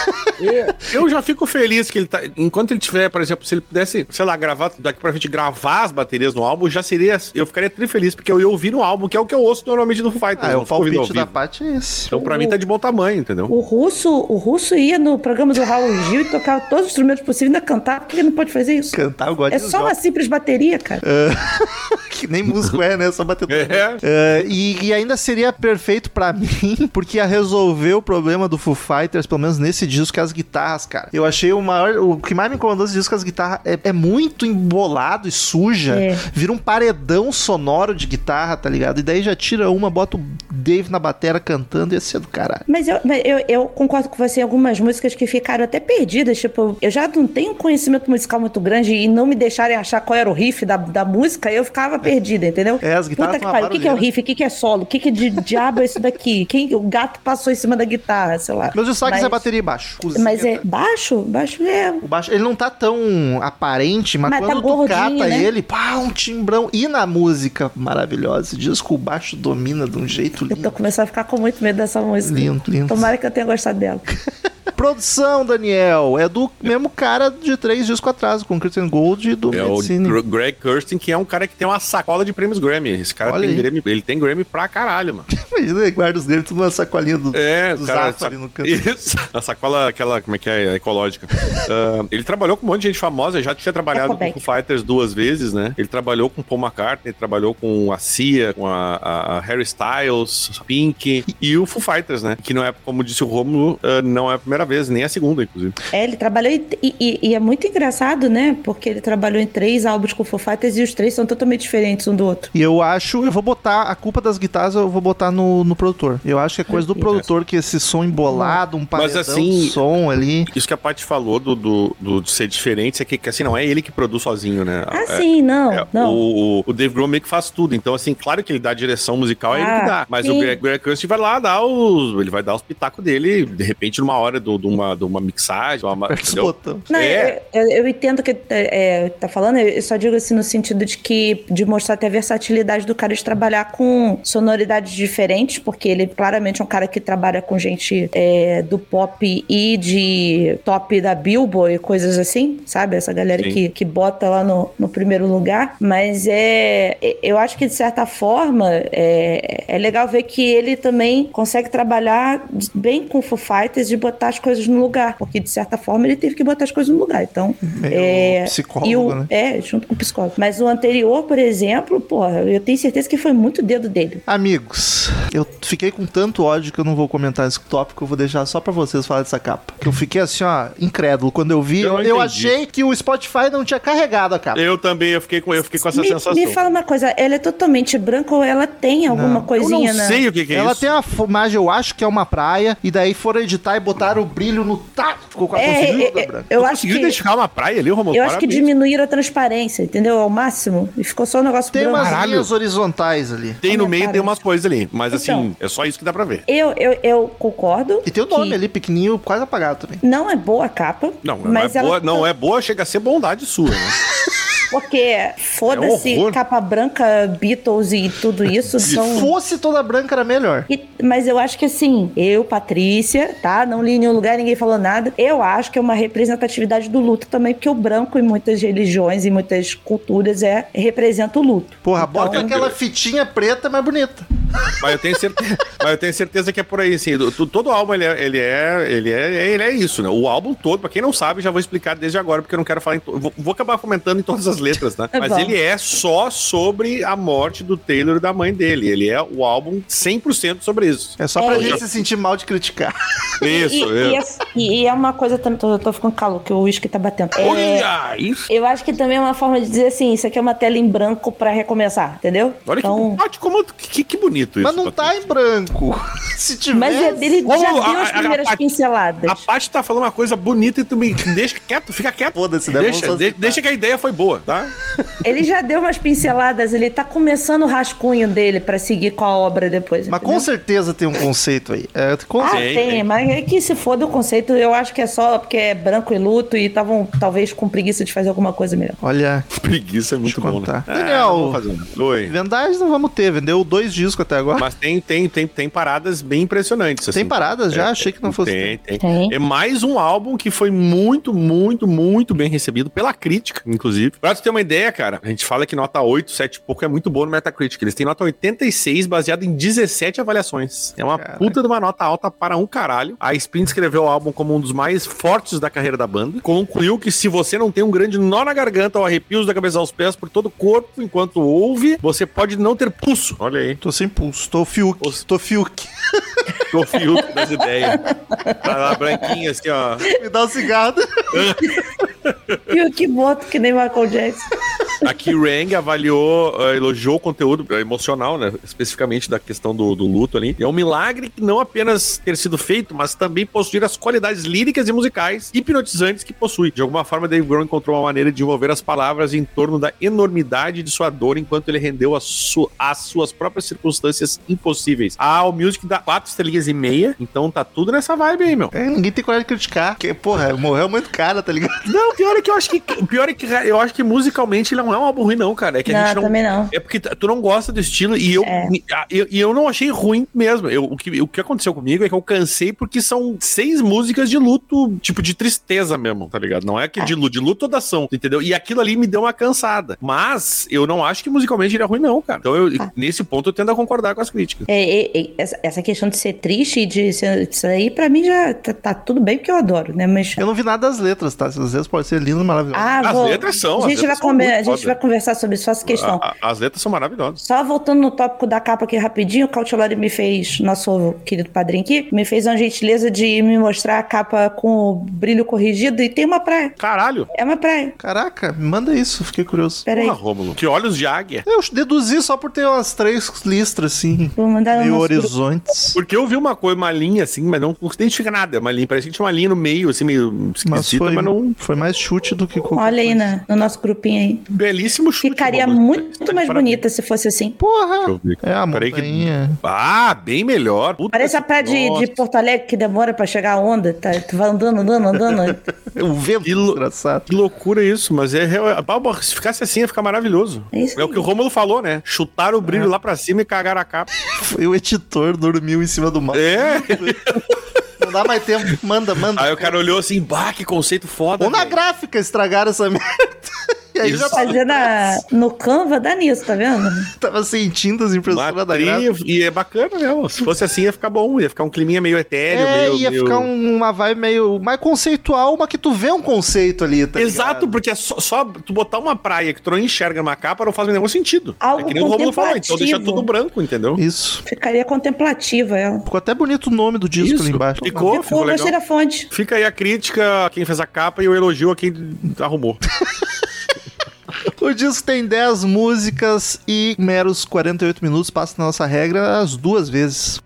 Eu já fico feliz que ele tá. Enquanto ele tiver, por exemplo, se ele pudesse, sei lá, gravar daqui pra frente, gravar as baterias no álbum, já seria. Eu ficaria tri feliz, porque eu ia ouvir no álbum, que é o que eu ouço normalmente do Foo Fighters. Ah, é o palpite da. Paty é esse. Então, pra mim, tá de bom tamanho, entendeu? O russo, o russo ia no programa do Raul Gil e tocava todos os instrumentos possíveis e ainda cantar. Por que ele não pode fazer isso? Cantar, eu gosto É só uma simples bateria, cara. que nem músico é, né? Só bater É. É, e, e ainda seria perfeito pra mim, porque ia resolver o problema do Foo Fighters, pelo menos nesse disco, que é as guitarras, cara. Eu achei o maior. O que mais me incomodou nesse disco é que as guitarras é, é muito embolado e suja. É. Vira um paredão sonoro de guitarra, tá ligado? E daí já tira uma, bota o Dave na batera cantando ia ser do caralho. Mas eu, eu, eu concordo com você em algumas músicas que ficaram até perdidas. Tipo, eu já não tenho conhecimento musical muito grande e não me deixarem achar qual era o riff da, da música, eu ficava perdida, entendeu? É, as guitarras Puta que pariu, o que, que é o riff? O que, que é solo? O que, que de diabo é isso daqui? Quem, o gato passou em cima da guitarra, sei lá. Meus destaques Mas- é bateria e baixo. Cozinha, Mas é tá? baixo? Baixo é. O baixo, ele não tá tão aparente, mas, Mas tá quando tu gordinho, cata né? ele, pá, um timbrão. E na música maravilhosa, esse disco o baixo domina de um jeito Eu tô começando a ficar com muito medo dessa música. Lindo, lindo. Tomara que eu tenha gostado dela. Produção, Daniel, é do mesmo cara de três discos atrás, com Christian Gold e do É o Medicine. Gr- Greg Kirsten, que é um cara que tem uma sacola de prêmios Grammy. Esse cara Olha tem aí. Grammy, ele tem Grammy pra caralho, mano. Imagina, ele guarda os dedos tudo numa sacolinha do, É, do cara, Zafari no canto. Isso. A sacola, aquela, como é que é, ecológica. Ah, ele trabalhou com um monte de gente famosa, já tinha trabalhado com o Fighters duas vezes, né? Ele trabalhou com Paul McCartney, trabalhou com a Cia, com a, a- a Harry Styles, Pink e o Foo Fighters, né? Que não é, como disse o Romulo, ah, não é a primeira vez, nem a segunda, inclusive. É, ele trabalhou em- e, e- e é muito engraçado, né? Porque ele trabalhou em três álbuns com Foo Fighters e os três são totalmente diferentes um do outro. E eu acho, eu vou botar a culpa das guitarras, eu vou botar no, no produtor. Eu acho que é coisa do produtor que esse som embolado, um paredão assim- de som ali. Isso que a Paty falou do, do, do- de ser diferente, é que, que, assim, não é ele que produz sozinho, né? Ah, É- sim, não, É, não. O, o- Dave Grohl meio que faz tudo. Então, assim, claro que ele dá a direção musical, é ele Ah, que dá. Mas sim. o Greg, Greg Kirsten vai lá dar os. Ele vai dar os pitacos dele, de repente, numa hora do- de, uma, de uma mixagem. Uma. Não, É. eu, eu- eu entendo que é, tá falando, eu só digo assim no sentido de que de mostrar até a versatilidade do cara de trabalhar com sonoridades diferentes, porque ele claramente é um cara que trabalha com gente é, do pop e de top da Billboard e coisas assim, sabe? Essa galera Sim. que, que bota lá no, no primeiro lugar. Mas é, eu acho que de certa forma é, é legal ver que ele também consegue trabalhar bem com Foo Fighters de botar as coisas no lugar, porque de certa forma ele teve que botar as coisas no lugar. Então, Meio é, psicólogo, e o- né? É, junto com o psicólogo. Mas o anterior, por exemplo, porra, eu tenho certeza que foi muito dedo dele. Amigos, eu fiquei com tanto ódio que eu não vou comentar esse tópico, eu vou deixar só pra vocês falar dessa capa. Que eu fiquei assim, ó, incrédulo. Quando eu vi, Eu eu, não eu achei que o Spotify não tinha carregado a capa. Eu também, eu fiquei com, eu fiquei com essa Me, sensação. me fala uma coisa, ela é totalmente branca ou ela tem alguma Não. eu coisinha não na. sei o que, que é Ela isso. tem uma imagem, eu acho que é uma praia, e daí foram editar e botaram o brilho no tá, ficou com a É, conseguiu é, é, eu acho conseguiu que. identificar uma praia ali, Romulo? Eu acho que diminuíram a transparência, entendeu? Ao máximo. E ficou só um negócio Tem branco. umas Caralho. linhas horizontais ali. Tem no meio, cara. tem umas coisas ali. Mas Então. assim, é só isso que dá pra ver. Eu, eu, eu concordo. E tem o nome que ali, pequenininho, quase apagado também. Não é boa a capa. Não, não, mas é ela boa, não é boa, chega a ser bondade sua, né? Porque foda-se, É capa branca, Beatles e tudo isso Se são. fosse toda branca, era melhor. E- mas eu acho que assim, eu, Patrícia, tá? Não li em nenhum lugar, ninguém falou nada. Eu acho que é uma representatividade do luto também, porque o branco em muitas religiões e muitas culturas é representa o luto. Porra, Então, bota aquela fitinha preta mais bonita. Mas eu tenho certeza, mas eu tenho certeza que é por aí, assim. do- do- todo álbum ele é, ele é, ele é, ele é isso, né? O álbum todo, pra quem não sabe, já vou explicar desde agora, porque eu não quero falar em to- vou, vou acabar comentando em todas as letras, né? É Mas bom. ele é só sobre a morte do Taylor e da mãe dele. Ele é o álbum 100% sobre isso. É só pra É, gente e- se sentir mal de criticar. Isso, e, e, isso. é, e é uma coisa também, tô, tô ficando calor, que o uísque tá batendo. É, Olha isso! eu acho que também é uma forma de dizer assim, isso aqui é uma tela em branco pra recomeçar, entendeu? Olha então, que, como, que, que bonito isso. Mas não tá em branco. Se tivesse... Mas é- ele Como já a- deu a- as a- primeiras a- pinceladas. A Paty tá falando uma coisa bonita e tu me deixa quieto, fica quieto. Foda-se, né? Deixa, de- deixa que a ideia foi boa, tá? Ele já deu umas pinceladas, ele tá começando o rascunho dele pra seguir com a obra depois. Mas entendeu? com certeza tem um conceito aí. É, com Ah, tem, tem. mas é que se for do conceito, eu acho que é só porque é branco e luto e estavam talvez com preguiça de fazer alguma coisa melhor. Olha, Preguiça é muito bom, né? contar. Ah, Daniel. um- Oi. vendagem não vamos ter. Vendeu dois discos até agora. Mas tem, tem, tem, tem paradas bem impressionantes. Tem assim. paradas já? É, Achei que não fosse. Tem, tem. Tem. É mais um álbum que foi muito, muito, muito bem recebido pela crítica, inclusive. Pra tu ter uma ideia, cara, a gente fala que nota 8, 7 e pouco é muito boa no Metacritic. Eles têm nota 86 baseado em 17 avaliações. É uma Caraca. puta de uma nota alta para um caralho. A Spin descreveu o álbum como um dos mais fortes da carreira da banda. Concluiu que se você não tem um grande nó na garganta ou arrepios da cabeça aos pés por todo o corpo enquanto ouve, você pode não ter pulso. Olha aí. Tô sem pulso, tô Fiuk, tô Fiuk. Tô Fiuk das ideias. Tá lá branquinho assim, ó. Me dá um cigarro. E o que boto que nem Michael Jackson. Aqui Rang avaliou, eh, elogiou o conteúdo eh, emocional, né? Especificamente da questão do, do luto ali. É um milagre que não apenas ter sido feito, mas também possuir as qualidades líricas e musicais hipnotizantes que possui. De alguma forma, Dave Grohl encontrou uma maneira de envolver as palavras em torno da enormidade de sua dor enquanto ele rendeu as, su- as suas próprias circunstâncias impossíveis. Ah, o Music dá quatro estrelinhas e meia, então tá tudo nessa vibe aí, meu. É, ninguém tem coragem de criticar. Porque, porra, morreu muito cara, tá ligado? Não, o pior é que eu acho que o pior é que eu acho que musicalmente ele não é um álbum ruim não, cara. É que a Não, gente não também não. É porque tu não gosta do estilo e eu, É. e eu, e eu não achei ruim mesmo. Eu, o, que, o que aconteceu comigo é que eu cansei porque são seis músicas de luto, tipo de tristeza mesmo, tá ligado? Não é que de luto, de luto toda ação, entendeu? E aquilo ali me deu uma cansada. Mas eu não acho que musicalmente ele é ruim, não, cara. Então, eu, Ah. nesse ponto, eu tendo a concordar com as críticas. É, é, é, essa, questão de ser triste e de ser, isso aí, pra mim já tá, tá tudo bem, porque eu adoro, né? Mas. Eu não vi nada das letras, tá? Às vezes pode ser lindo, maravilhoso. Ah, As vou, letras são, A as gente, letras vai, muito a gente vai conversar sobre isso, faço questão. A- a- as letras são maravilhosas. Só voltando no tópico da capa aqui rapidinho, o Cautelari me fez, nosso querido padrinho aqui, me fez uma gentileza de me mostrar a capa com o brilho corrigido e tem uma praia. Caralho. É uma praia. Caraca, me manda isso, fiquei curioso. Pera aí. Porra, Rômulo. Que olhos de águia. Eu deduzi só por ter umas três listras, assim, Vou mandar meio nosso grupo. horizontes. Porque eu vi uma coisa, uma linha assim, mas não, identifica nada. Uma linha, parece que tinha uma linha no meio, assim, meio Mas esquisita, foi, mas, não. foi mais chute do que qualquer Olha aí coisa. na- no nosso grupinho aí. Belíssimo chute. Ficaria muito mais parabéns. bonita se fosse assim. Porra! Deixa eu ver. É a Peraí que- montanha. Ah, bem melhor. Puta Parece a praia de, de Porto Alegre que demora pra chegar a onda. Tá? Tu vai andando, andando, andando. O vento Que lo- desgraçado. Que loucura isso, mas é real. Balba, Se ficasse assim, ia ficar maravilhoso. É isso É o que o Rômulo falou, né? Chutar o É. brilho lá pra cima e cagar a capa. Foi o editor dormiu em cima do mal. É. Não dá mais tempo. Manda, manda. Aí o cara olhou assim, bah, que conceito foda. Ou na velho." gráfica estragaram essa merda. E aí Eles já Fazer na, no Canva dá nisso, tá vendo? tava sem tintas impressora da gráfica. e é bacana mesmo. Se fosse assim, ia ficar bom. Ia ficar um climinha meio etéreo, É, meio. ia meio- ficar um- uma vibe meio mais conceitual, mas que tu vê um conceito ali, tá Exato, ligado? porque é só, só tu botar uma praia que tu não enxerga numa capa não faz nenhum sentido. Algo é que nem o Romulo falou, então deixa tudo branco, entendeu? Isso. Ficaria contemplativa ela. Ficou até bonito o nome do disco Isso, ali embaixo. ficou. Ficou, legal. gostei da fonte. Fica aí a crítica a quem fez a capa e o elogio a quem arrumou. O disco tem 10 músicas e meros 48 minutos. Passa na nossa regra as duas vezes.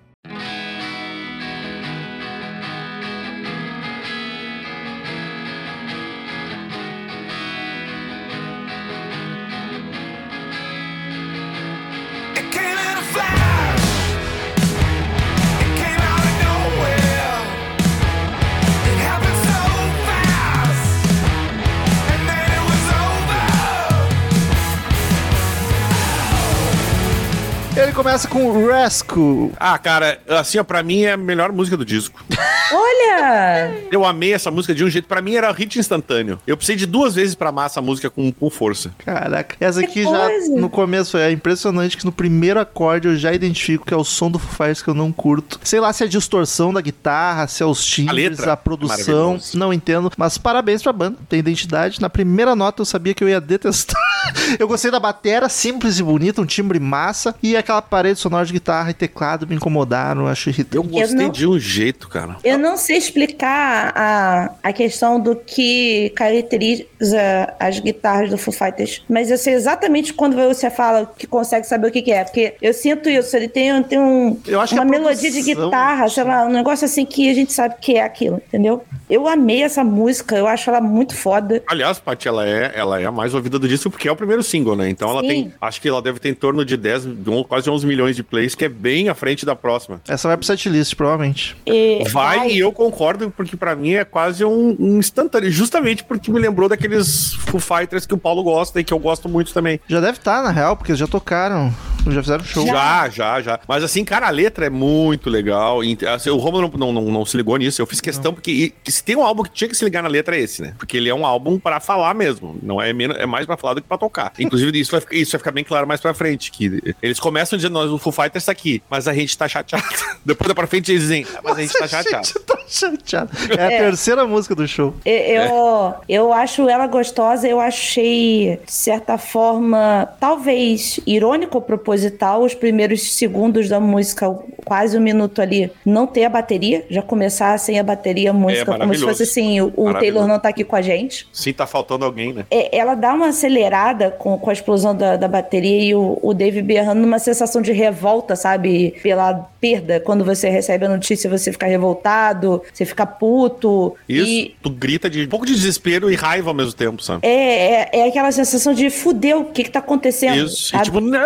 Começa com Rescue. Ah, cara, assim, ó, pra mim é a melhor música do disco. Olha! Eu amei essa música de um jeito. Pra mim era hit instantâneo. Eu precisei de duas vezes pra amar essa música com, com força. Caraca. Essa Que aqui já coisa. no começo é impressionante que no primeiro acorde eu já identifico que é o som do Foo Fighters que eu não curto. Sei lá se é a distorção da guitarra, se é os timbres, letra a, é produção, maravilhosa. não entendo. Mas parabéns pra banda, tem identidade. Na primeira nota eu sabia que eu ia detestar. eu gostei da batera, simples e bonita, um timbre massa. E aquela parede sonora de guitarra e teclado me incomodaram, eu acho irritante. Eu gostei não- de um jeito, cara. Eu não sei explicar a, a questão do que caracteriza as guitarras do Foo Fighters, mas eu sei exatamente quando você fala que consegue saber o que, que é, porque eu sinto isso, ele tem, tem um, Eu acho uma melodia de guitarra, sei lá, um negócio assim que a gente sabe que é aquilo, entendeu? Eu amei essa música, eu acho ela muito foda. Aliás, Paty, ela é, ela é a mais ouvida do disco porque é o primeiro single, né? Então ela Sim. tem. Acho que ela deve ter em torno de 10, de um- quase 11 milhões de plays, que é bem à frente da próxima. Essa vai pro setlist, provavelmente. E- Vai, ai, e eu concordo, porque pra mim é quase um, um instantâneo, justamente porque me lembrou daqueles Foo Fighters que o Paulo gosta e que eu gosto muito também. Já deve estar, na real, porque eles já tocaram Já fizeram show. Já, já, já. Mas assim, cara, a letra é muito legal. Assim, o Romulo não, não, não, não se ligou nisso. Eu fiz questão, porque que se tem um álbum que tinha que se ligar na letra é esse, né? Porque ele é um álbum pra falar mesmo. Não é, menos, é mais pra falar do que pra tocar. Inclusive, isso vai, ficar- isso vai ficar bem claro mais pra frente. Que eles começam dizendo, nós, o Foo Fighters tá aqui, mas a gente tá chateado. Depois da pra frente eles dizem, "Ah, mas a gente tá chateado. gente tá chateado. É a terceira música do show. Eu, eu, eu acho ela gostosa, eu achei, de certa forma, talvez irônico ou proposital, os primeiros segundos da música, quase um minuto ali, não ter a bateria, já começar sem a bateria a música, como se fosse assim, o. Taylor não tá aqui com a gente. Sim, tá faltando alguém, né? É, ela dá uma acelerada com, com a explosão da, da bateria e o, o Dave berrando numa sensação de revolta, sabe? Pela perda. Quando você recebe a notícia, você fica revoltado, você fica puto. Isso, E tu grita de um pouco de desespero e raiva ao mesmo tempo, sabe? é, é, é aquela sensação de fudeu, o que que tá acontecendo? Isso. E tipo, não!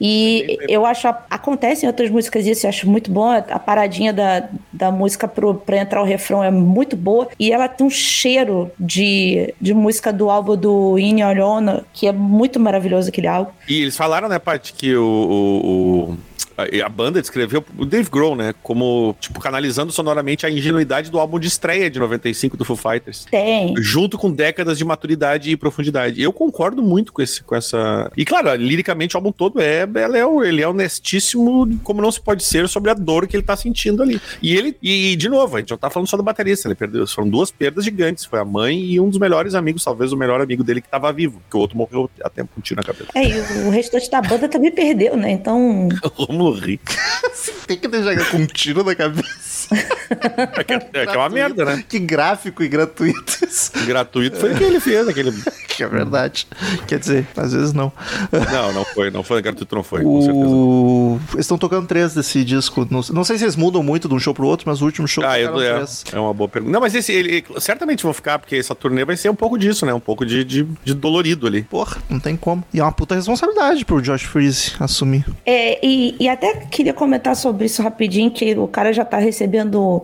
E eu acho, acontece em outras músicas isso, eu acho muito bom. A paradinha da, da música pro, pra entrar o refrão é muito boa. E ela tem um cheiro de, de música do álbum do In Honor, que é muito maravilhoso aquele álbum. E eles falaram, né, Paty, que o, o- o- a, a banda descreveu o Dave Grohl, né, como, tipo, canalizando sonoramente a ingenuidade do álbum de estreia de 95 do Foo Fighters. Tem. Junto com décadas de maturidade e profundidade. Eu concordo muito com, esse, com essa. E claro, liricamente o álbum todo é, ele é, ele é honestíssimo, como não se pode ser, sobre a dor que ele tá sentindo ali. E ele, e de novo, a gente não tá falando só do baterista, ele perdeu. Foram duas perdas gigantes. Foi a mãe e um dos melhores amigos, talvez o melhor amigo dele que tava vivo, que o outro morreu há tempo com um tiro na cabeça. É, e o restante da banda também perdeu, né? Então. Romulo ri. Tem que deixar com um tiro na cabeça. É que é, que é uma merda, né? Que gráfico e gratuito isso. Gratuito foi o que ele fez, aquele. Que é verdade. Quer dizer, às vezes não. Não, não foi, não foi gratuito, não foi, com certeza. O... Eles estão tocando três desse disco. Não, não sei se eles mudam muito de um show pro outro, mas o último show Ah, eu, é, três. é uma boa pergunta. Não, mas esse, ele, certamente vão ficar, porque essa turnê vai ser um pouco disso, né? Um pouco de, de, de dolorido ali. Porra, não tem como. E é uma puta responsabilidade pro Josh Freeze assumir. É, e, e até queria comentar sobre isso rapidinho, que o cara já tá recebendo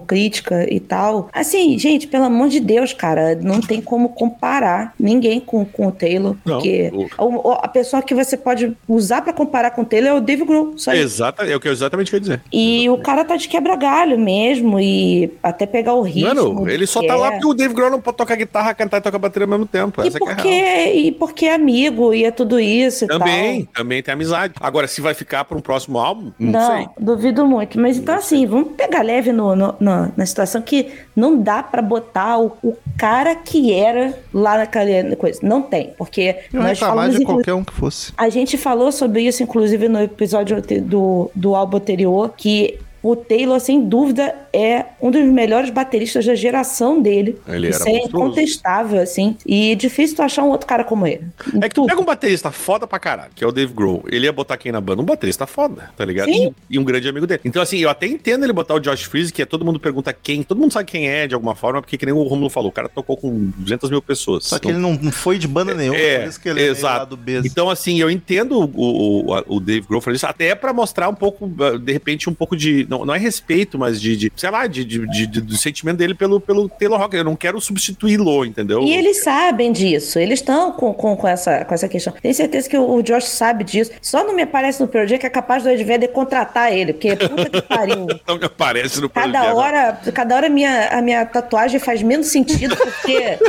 crítica e tal. Assim, gente, pelo amor de Deus, cara, não tem como comparar ninguém com, com o Taylor. Não, Porque o- o- a pessoa que você pode usar pra comparar com o Taylor é o Dave Grohl. Só. Exata, é o que eu exatamente queria dizer. E o cara tá de quebra-galho mesmo, e até pegar o ritmo. Mano, ele só tá lá é. porque o Dave Grohl não pode tocar guitarra, cantar e tocar bateria ao mesmo tempo. E Essa é a porque, real. e porque é amigo, e é tudo isso e Também, tal. também tem amizade. Agora, se vai ficar pra um próximo álbum, não, Não, sei. duvido muito. Mas então, assim, vamos pegar leve no, no- no- na situação que não dá pra botar o, o cara que era lá naquela coisa. Não tem, porque Eu nós reclamar falamos. de qualquer um que fosse. A gente falou sobre isso, inclusive, no episódio do, do álbum anterior, que o Taylor, sem dúvida, é um dos melhores bateristas da geração dele. Ele Isso era é incontestável, assim. E é difícil tu achar um outro cara como ele. É que tu pega um baterista foda pra caralho, que é o Dave Grohl. Ele ia botar quem na banda? Um baterista foda, tá ligado? Sim. E, e um grande amigo dele. Então, assim, eu até entendo ele botar o Josh Freeze, que é todo mundo pergunta quem. Todo mundo sabe quem é, de alguma forma, porque que nem o Romulo falou, o cara tocou com 200 mil pessoas. Só que ele não foi de banda nenhuma, É, por isso que ele é exato. lá do B. Então, assim, eu entendo o, o, o Dave Grohl falando isso, até pra mostrar um pouco, de repente, um pouco de. Não, não é respeito, mas de, de, sei lá, de, de, de- de- do sentimento dele pelo, pelo Taylor Hawkins. Eu não quero substituí-lo, entendeu? E eles sabem disso, eles estão com, com, com, essa, com essa questão. Tenho certeza que o, o Josh sabe disso. Só não me aparece no Pearl Jam que é capaz do Ed Vedder contratar ele, porque puta que pariu. Não me aparece no Cada programa. hora, cada hora a minha, a minha tatuagem faz menos sentido, porque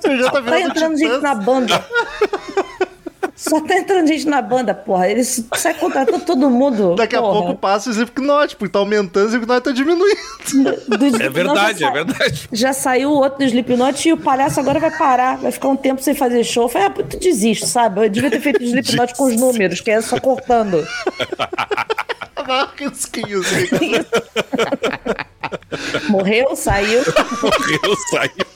Você já tá tá entrando gente na banda. Só tá entrando gente na banda, porra. Eles saem contratando todo mundo. Daqui a porra. pouco passa o Slipknot, porque tá aumentando e o Slipknot tá diminuindo. Do- do É verdade, é sa- verdade. Já saiu o outro do Slipknot e o palhaço agora vai parar. Vai ficar um tempo sem fazer show. Eu falei, ah, tu desiste, sabe? Eu devia ter feito o Slipknot com os números, que é só cortando. Morreu, saiu. Morreu, saiu.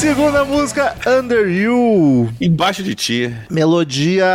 Segunda música, Under You. Embaixo de ti. Melodia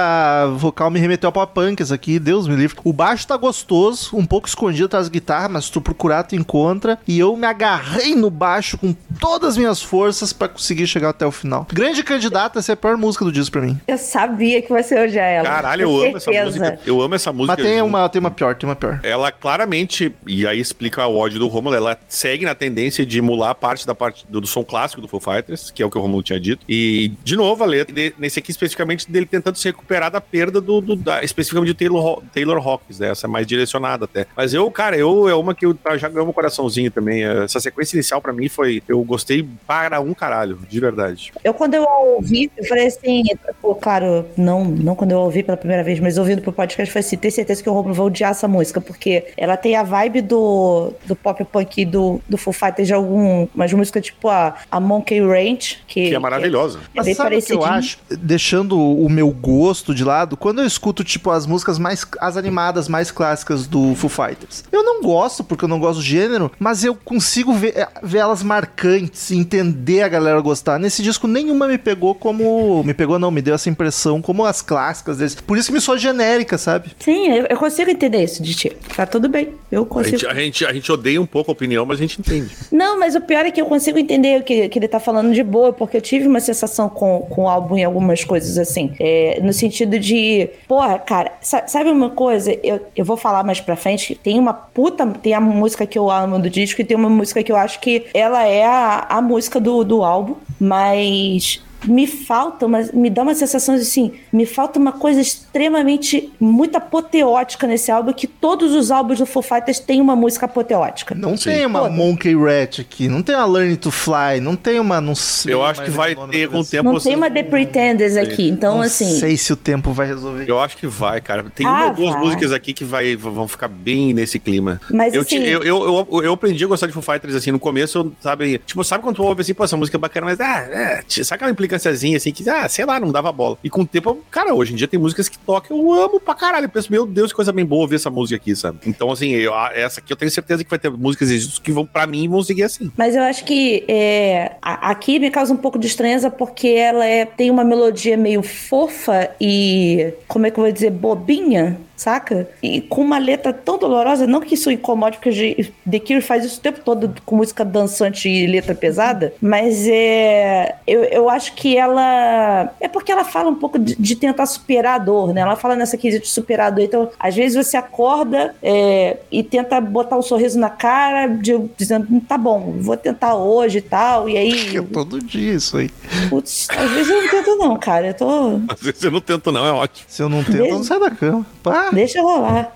vocal me remeteu a pop punk essa aqui, Deus me livre. O baixo tá gostoso, um pouco escondido atrás da guitarra, mas se tu procurar tu encontra. E eu me agarrei no baixo com todas as minhas forças pra conseguir chegar até o final. Grande candidata a ser a pior música do disco pra mim. Eu sabia que você ia odiar ela. Caralho, eu amo essa música. Eu amo essa música. Mas tem uma, tem uma pior, tem uma pior. Ela claramente, e aí explica o ódio do Romulo, ela segue na tendência de emular parte da parte do, do som clássico do Foo Fighters, que é o que o Romulo tinha dito. E, de novo, a letra, nesse aqui especificamente, dele tentando se recuperar da perda do, do- da, especificamente de Taylor, Taylor Hawkins, né? Essa mais direcionada até. Mas eu, cara, eu é uma que eu tá, já ganhou meu coraçãozinho também. Essa sequência inicial, pra mim, foi. Eu gostei para um caralho, de verdade. Eu, quando eu ouvi, eu falei assim, pô, claro, não, não quando eu ouvi pela primeira vez, mas ouvindo pro podcast, eu falei assim, tenho certeza que o Romulo vai odiar essa música, porque ela tem a vibe do, do pop punk do, do Foo Fighters de algumas músicas, tipo a, a Monkey Que, Que é maravilhosa. É Mas bem sabe o que eu acho? Deixando o meu gosto de lado, quando eu escuto, tipo, as músicas mais. as animadas mais clássicas do Foo Fighters. Eu não gosto, porque eu não gosto do gênero, mas eu consigo ver, eh, ver elas marcantes e entender a galera gostar. Nesse disco, nenhuma me pegou como. Me pegou, não, me deu essa impressão como as clássicas deles. Por isso que me sou genérica, sabe? Sim, eu, consigo entender isso de ti. Tá tudo bem. Eu A consigo. gente, a, gente, a gente odeia um pouco a opinião, mas a gente entende. Não, mas o pior é que eu consigo entender o que, que ele tá falando de boa, porque eu tive uma sensação com, com o álbum em algumas coisas, assim. É, no sentido de, porra, cara, sa- sabe uma coisa? Eu, eu vou falar mais pra frente. Tem uma puta. Tem a música que eu amo do disco e tem uma música que eu acho que ela é a, a música do, do álbum, mas. Me falta, mas me dá uma sensação de assim, me falta uma coisa extremamente muito apoteótica nesse álbum, que todos os álbuns do Foo Fighters têm uma música apoteótica. Não Sim. tem uma Foda. Monkey Rat aqui, não tem uma Learn to Fly, não tem uma. Não sei Eu acho que vai ter com o tempo. Não tem uma The Pretenders aqui, então não assim. sei se o tempo vai resolver. Eu acho que vai, cara. Tem Ah, uma duas vai. músicas aqui que vai, vão ficar bem nesse clima. Mas, eu, assim- eu, eu, eu, eu aprendi a gostar de Foo Fighters assim no começo, eu, sabe? Tipo, sabe quando tu ouve assim, pô, essa música é bacana, mas ah, é, sabe aquela implicânciazinha assim que, ah, sei lá, não dava bola. E com o tempo, cara, hoje em dia tem músicas que tocam, eu amo pra caralho. Eu penso, meu Deus, que coisa bem boa ouvir essa música aqui, sabe? Então, assim, eu- essa aqui eu tenho certeza que vai ter músicas que vão, pra mim, vão seguir assim. Mas eu acho que é, aqui me causa um pouco de estranheza porque ela é, tem uma melodia meio fofa e, como é que eu vou dizer, bobinha, saca? E com uma letra tão dolorosa, não que isso incomode, porque The Cure faz isso o tempo todo com música dançante e letra pesada, mas é, eu, eu acho que ela. É porque ela fala um pouco de, de tentar superar a dor, né? Ela fala nessa quesito de superar a dor. Então, às vezes você acorda é, e tenta botar um sorriso na cara, de- dizendo, "Hum, tá bom, vou tentar hoje e tal. E aí, É todo dia isso aí. putz, às vezes eu não tento, não, cara. Eu tô. Às vezes eu não tento, não, é ótimo. Se eu não tento, eu não saio da cama. Pá. Deixa rolar.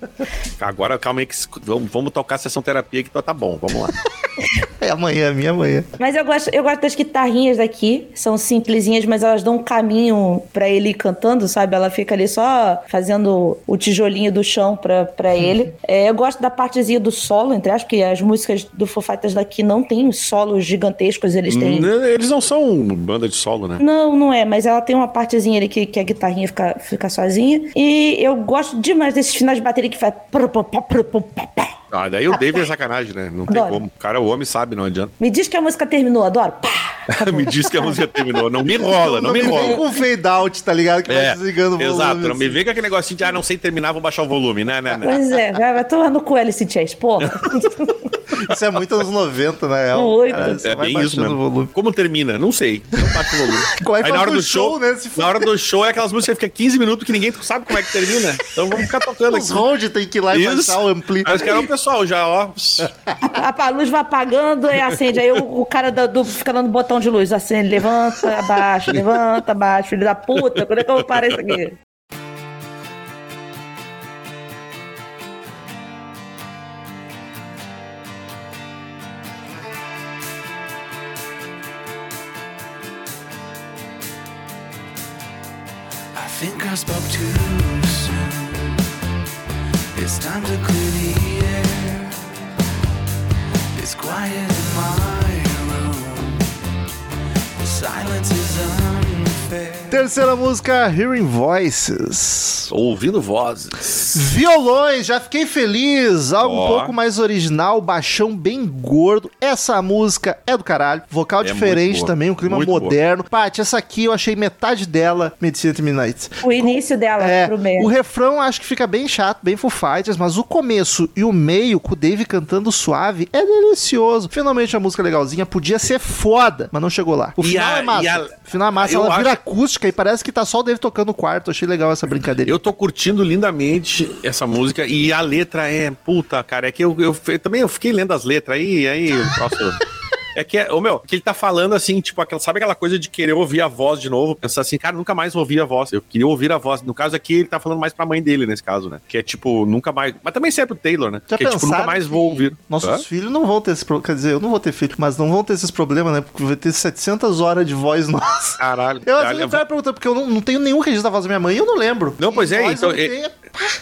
Agora, calma aí, que vamos, vamos tocar a sessão terapia que tá, tá bom, vamos lá. É amanhã, minha amanhã. Mas eu gosto, eu gosto das guitarrinhas daqui. São simplesinhas, mas elas dão um caminho pra ele ir cantando, sabe? Ela fica ali só fazendo o tijolinho do chão pra, pra ele. É, eu gosto da partezinha do solo, entre aspas, porque as músicas do Foo Fighters daqui não tem solos gigantescos, eles têm. Eles não são banda de solo, né? Não, não é, mas ela tem uma partezinha ali que, que a guitarrinha fica, fica sozinha. E eu gosto demais desses finais de bateria que faz. Ah, daí o Dave é sacanagem, né? Não tem Adoro. como. O cara, o homem sabe, não adianta. Me diz que a música terminou, adoro. Pá! me diz que a música terminou. Não me enrola, não me vem enrola. com fade out, tá ligado? Que vai É, desligando o volume. exato. Não me assim. vem com aquele negocinho de, ah, não sei terminar, vou baixar o volume, né, né, né. Pois é, vai, vai tomar no cu Alice in Chains, porra. Isso é muito anos 90, na real. Muito. É vai bem isso mesmo. volume. Como termina? Não sei. Não baixa o volume. Como é que Aí na faz hora do show, show, né, se for- na hora do show é aquelas músicas que fica 15 minutos que ninguém sabe como é que termina. Então vamos ficar tocando Os aqui. road tem que ir lá e Isso. baixar o ampli. Mas que era o pessoal já, ó. A, a luz vai apagando e acende. Aí o, o cara do, do- fica dando botão de luz. Acende, levanta, abaixa, levanta, abaixa. Filho da puta, quando é que eu vou parar isso aqui? Think I spoke too soon. It's time to clear the air. It's quiet silence Terceira música, Hearing Voices. Ouvindo vozes. Violões, já fiquei feliz. Algo um Ó. pouco mais original, baixão bem gordo. Essa música é do caralho. Vocal É diferente boa. também, um clima Muito boa. moderno. Paty, essa aqui eu achei metade dela, Medicina at Midnight. O início dela É, pro meio. o refrão acho que fica bem chato, bem Foo Fighters, mas o começo e o meio, com o Dave cantando suave, é delicioso. Finalmente a música legalzinha, podia ser foda, mas não chegou lá. O E final a- é massa. a- O final é massa, ela vira acho- acústica e parece que tá só o Dave tocando no quarto. Achei legal essa brincadeira. Eu tô curtindo lindamente essa música e a letra é. Puta, cara, é que eu, eu, eu também eu fiquei lendo as letras aí, aí. Nossa. É que, é, ô meu, que ele tá falando assim, tipo, aquela, sabe aquela coisa de querer ouvir a voz de novo? Pensar assim, cara, nunca mais ouvi a voz. Eu queria ouvir a voz. No caso aqui, ele tá falando mais pra mãe dele, nesse caso, né? Que é tipo, nunca mais. Mas também serve pro Taylor, né? Já que é tipo, nunca mais que vou ouvir. Nossos Hã? filhos não vão ter esse problema. Quer dizer, eu não vou ter filho, mas não vão ter esses problemas, né? Porque vai ter 700 horas de voz nossa. Caralho. Eu às vezes me pego perguntando, porque eu não, não tenho nenhum registro da voz da minha mãe e eu não lembro. Não, pois E é, então, eu é- tenho.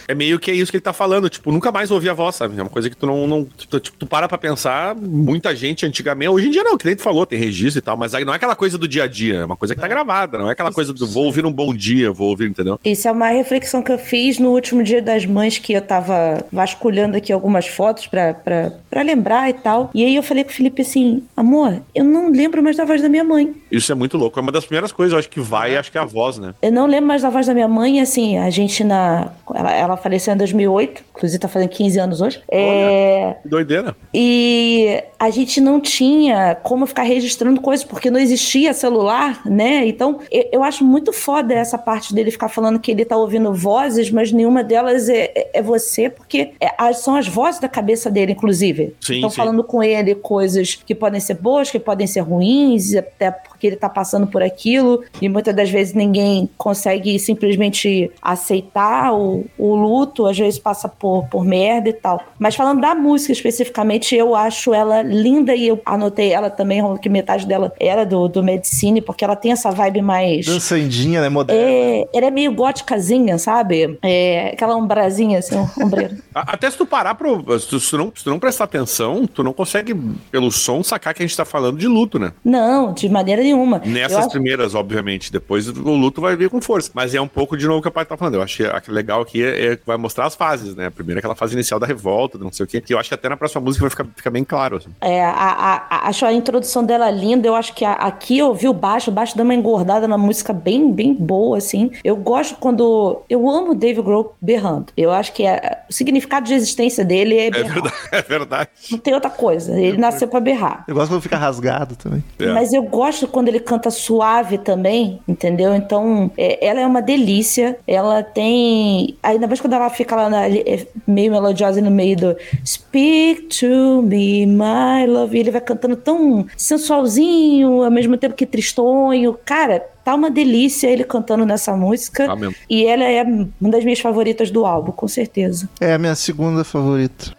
É meio que é isso que ele tá falando, tipo, nunca mais ouvi a voz, sabe? É uma coisa que tu não, não tu, tipo, tu para pra pensar, muita gente antigamente, hoje em dia não, que nem tu falou, tem registro e tal, mas aí não é aquela coisa do dia a dia, é uma coisa que tá gravada, não é aquela coisa do vou ouvir um bom dia, vou ouvir, entendeu? Isso é uma reflexão que eu fiz no último dia das mães, que eu tava vasculhando aqui algumas fotos pra, pra, pra lembrar e tal. E aí eu falei com o Felipe assim, amor, eu não lembro mais da voz da minha mãe. Isso é muito louco, é uma das primeiras coisas, eu acho que vai, acho que é a voz, né? Eu não lembro mais da voz da minha mãe, assim, a gente na... Ela, ela faleceu em 2008, inclusive tá fazendo 15 anos hoje. É... Doideira. E a gente não tinha como ficar registrando coisas, porque não existia celular, né? Então, eu, eu acho muito foda essa parte dele ficar falando que ele tá ouvindo vozes, mas nenhuma delas é, é- é você, porque é- as- são as vozes da cabeça dele, inclusive. Estão falando com ele coisas que podem ser boas, que podem ser ruins, até porque ele tá passando por aquilo, e muitas das vezes ninguém consegue simplesmente aceitar o, o luto, às vezes passa por, por merda e tal. Mas falando da música especificamente, eu acho ela linda e eu anotei ela também, que metade dela era do, do Medicine, porque ela tem essa vibe mais. Dançandinha, né? Moderna. É, ela é meio góticazinha, sabe? É, aquela ombrazinha, assim, um ombreiro. A- Até se tu parar pro. Se tu, se tu não, se tu não prestar atenção, tu não consegue, pelo som, sacar que a gente tá falando de luto, né? Não, de maneira nenhuma. Nessas acho- primeiras, obviamente. Depois o luto vai vir com força. Mas é um pouco de novo que a parte tá falando. Eu achei que legal aqui é, é que vai mostrar as fases, né? A primeira é aquela fase inicial da revolta, do não sei o quê. Que eu acho que até na próxima música vai ficar, ficar bem claro. Assim. É, a, a- a- acho a introdução dela linda. Eu acho que a- aqui eu vi o baixo, o baixo dá uma engordada na música bem, bem boa, assim. Eu gosto quando. Eu amo o Dave Grohl berrando. Eu acho que é- o significado de existência dele é É verdade, é verdade. Não tem outra coisa. Ele nasceu pra berrar. Eu gosto quando fica rasgado também. É. Mas eu gosto quando ele canta suave também, entendeu? Então, é, ela é uma delícia. Ela tem. Ainda mais quando ela fica lá na- é meio melodiosa no meio do Speak to me, my love. E ele vai cantando tão sensualzinho, ao mesmo tempo que tristonho. Cara, tá uma delícia ele cantando nessa música. Mesmo. E ela é uma das minhas favoritas do álbum, com certeza. É a minha segunda favorita.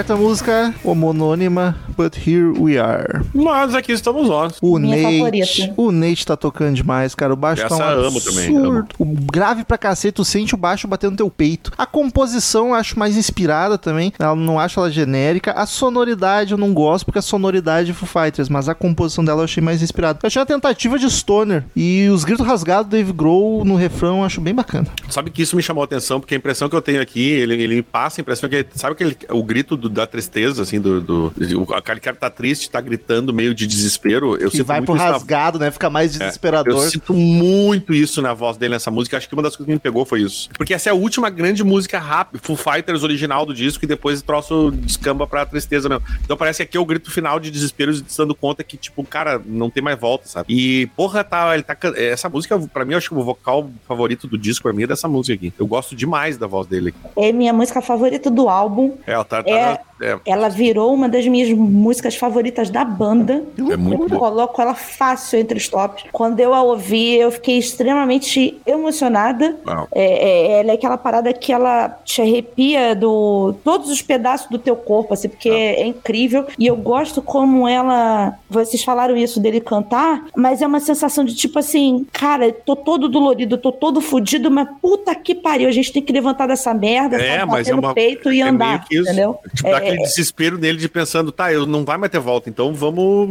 Quarta música, homonônima, But Here We Are. Mas aqui estamos nós. O Minha Nate, favorita. o Nate tá tocando demais, cara. O baixo Essa tá um eu amo absurdo. também, amo. O grave pra cacete, tu sente o baixo batendo no teu peito. A composição eu acho mais inspirada também. Eu não acho ela genérica. A sonoridade eu não gosto, porque a sonoridade é Foo Fighters, mas a composição dela eu achei mais inspirada. Eu achei uma tentativa de stoner. E os gritos rasgados do Dave Grohl no refrão eu acho bem bacana. Sabe que isso me chamou a atenção, porque a impressão que eu tenho aqui, ele, ele passa a impressão que. Sabe aquele, o grito do- da tristeza, assim, do. do o, aquele cara que tá triste, tá gritando meio de desespero. Eu que sinto vai muito pro isso na- rasgado, né? Fica mais É, desesperador. Eu sinto muito isso na voz dele nessa música. Acho que uma das coisas que me pegou foi isso. Porque essa é a última grande música rap, Foo Fighters original do disco, e depois o troço descamba pra tristeza mesmo. Então parece que aqui é o grito final de desespero, se dando conta que, tipo, cara, não tem mais volta, sabe? E, porra, tá, ele tá. Essa música, pra mim, eu acho que o vocal favorito do disco pra mim é dessa música aqui. Eu gosto demais da voz dele. É minha música favorita do álbum. É, ela tá, tá É, na- é. Ela virou uma das minhas músicas favoritas da banda. É muito eu coloco ela fácil entre os tops. Quando eu a ouvi, eu fiquei extremamente emocionada. É, é, ela é aquela parada que ela te arrepia do todos os pedaços do teu corpo, assim, porque é, incrível. E eu gosto como ela. Vocês falaram isso dele cantar, mas é uma sensação de tipo assim, cara, tô todo dolorido, tô todo fudido, mas puta que pariu, a gente tem que levantar dessa merda, É, mas bater é no uma. peito e é andar, entendeu? Tipo, É, dá aquele desespero nele de pensando, tá, eu não vai mais ter volta, então vamos,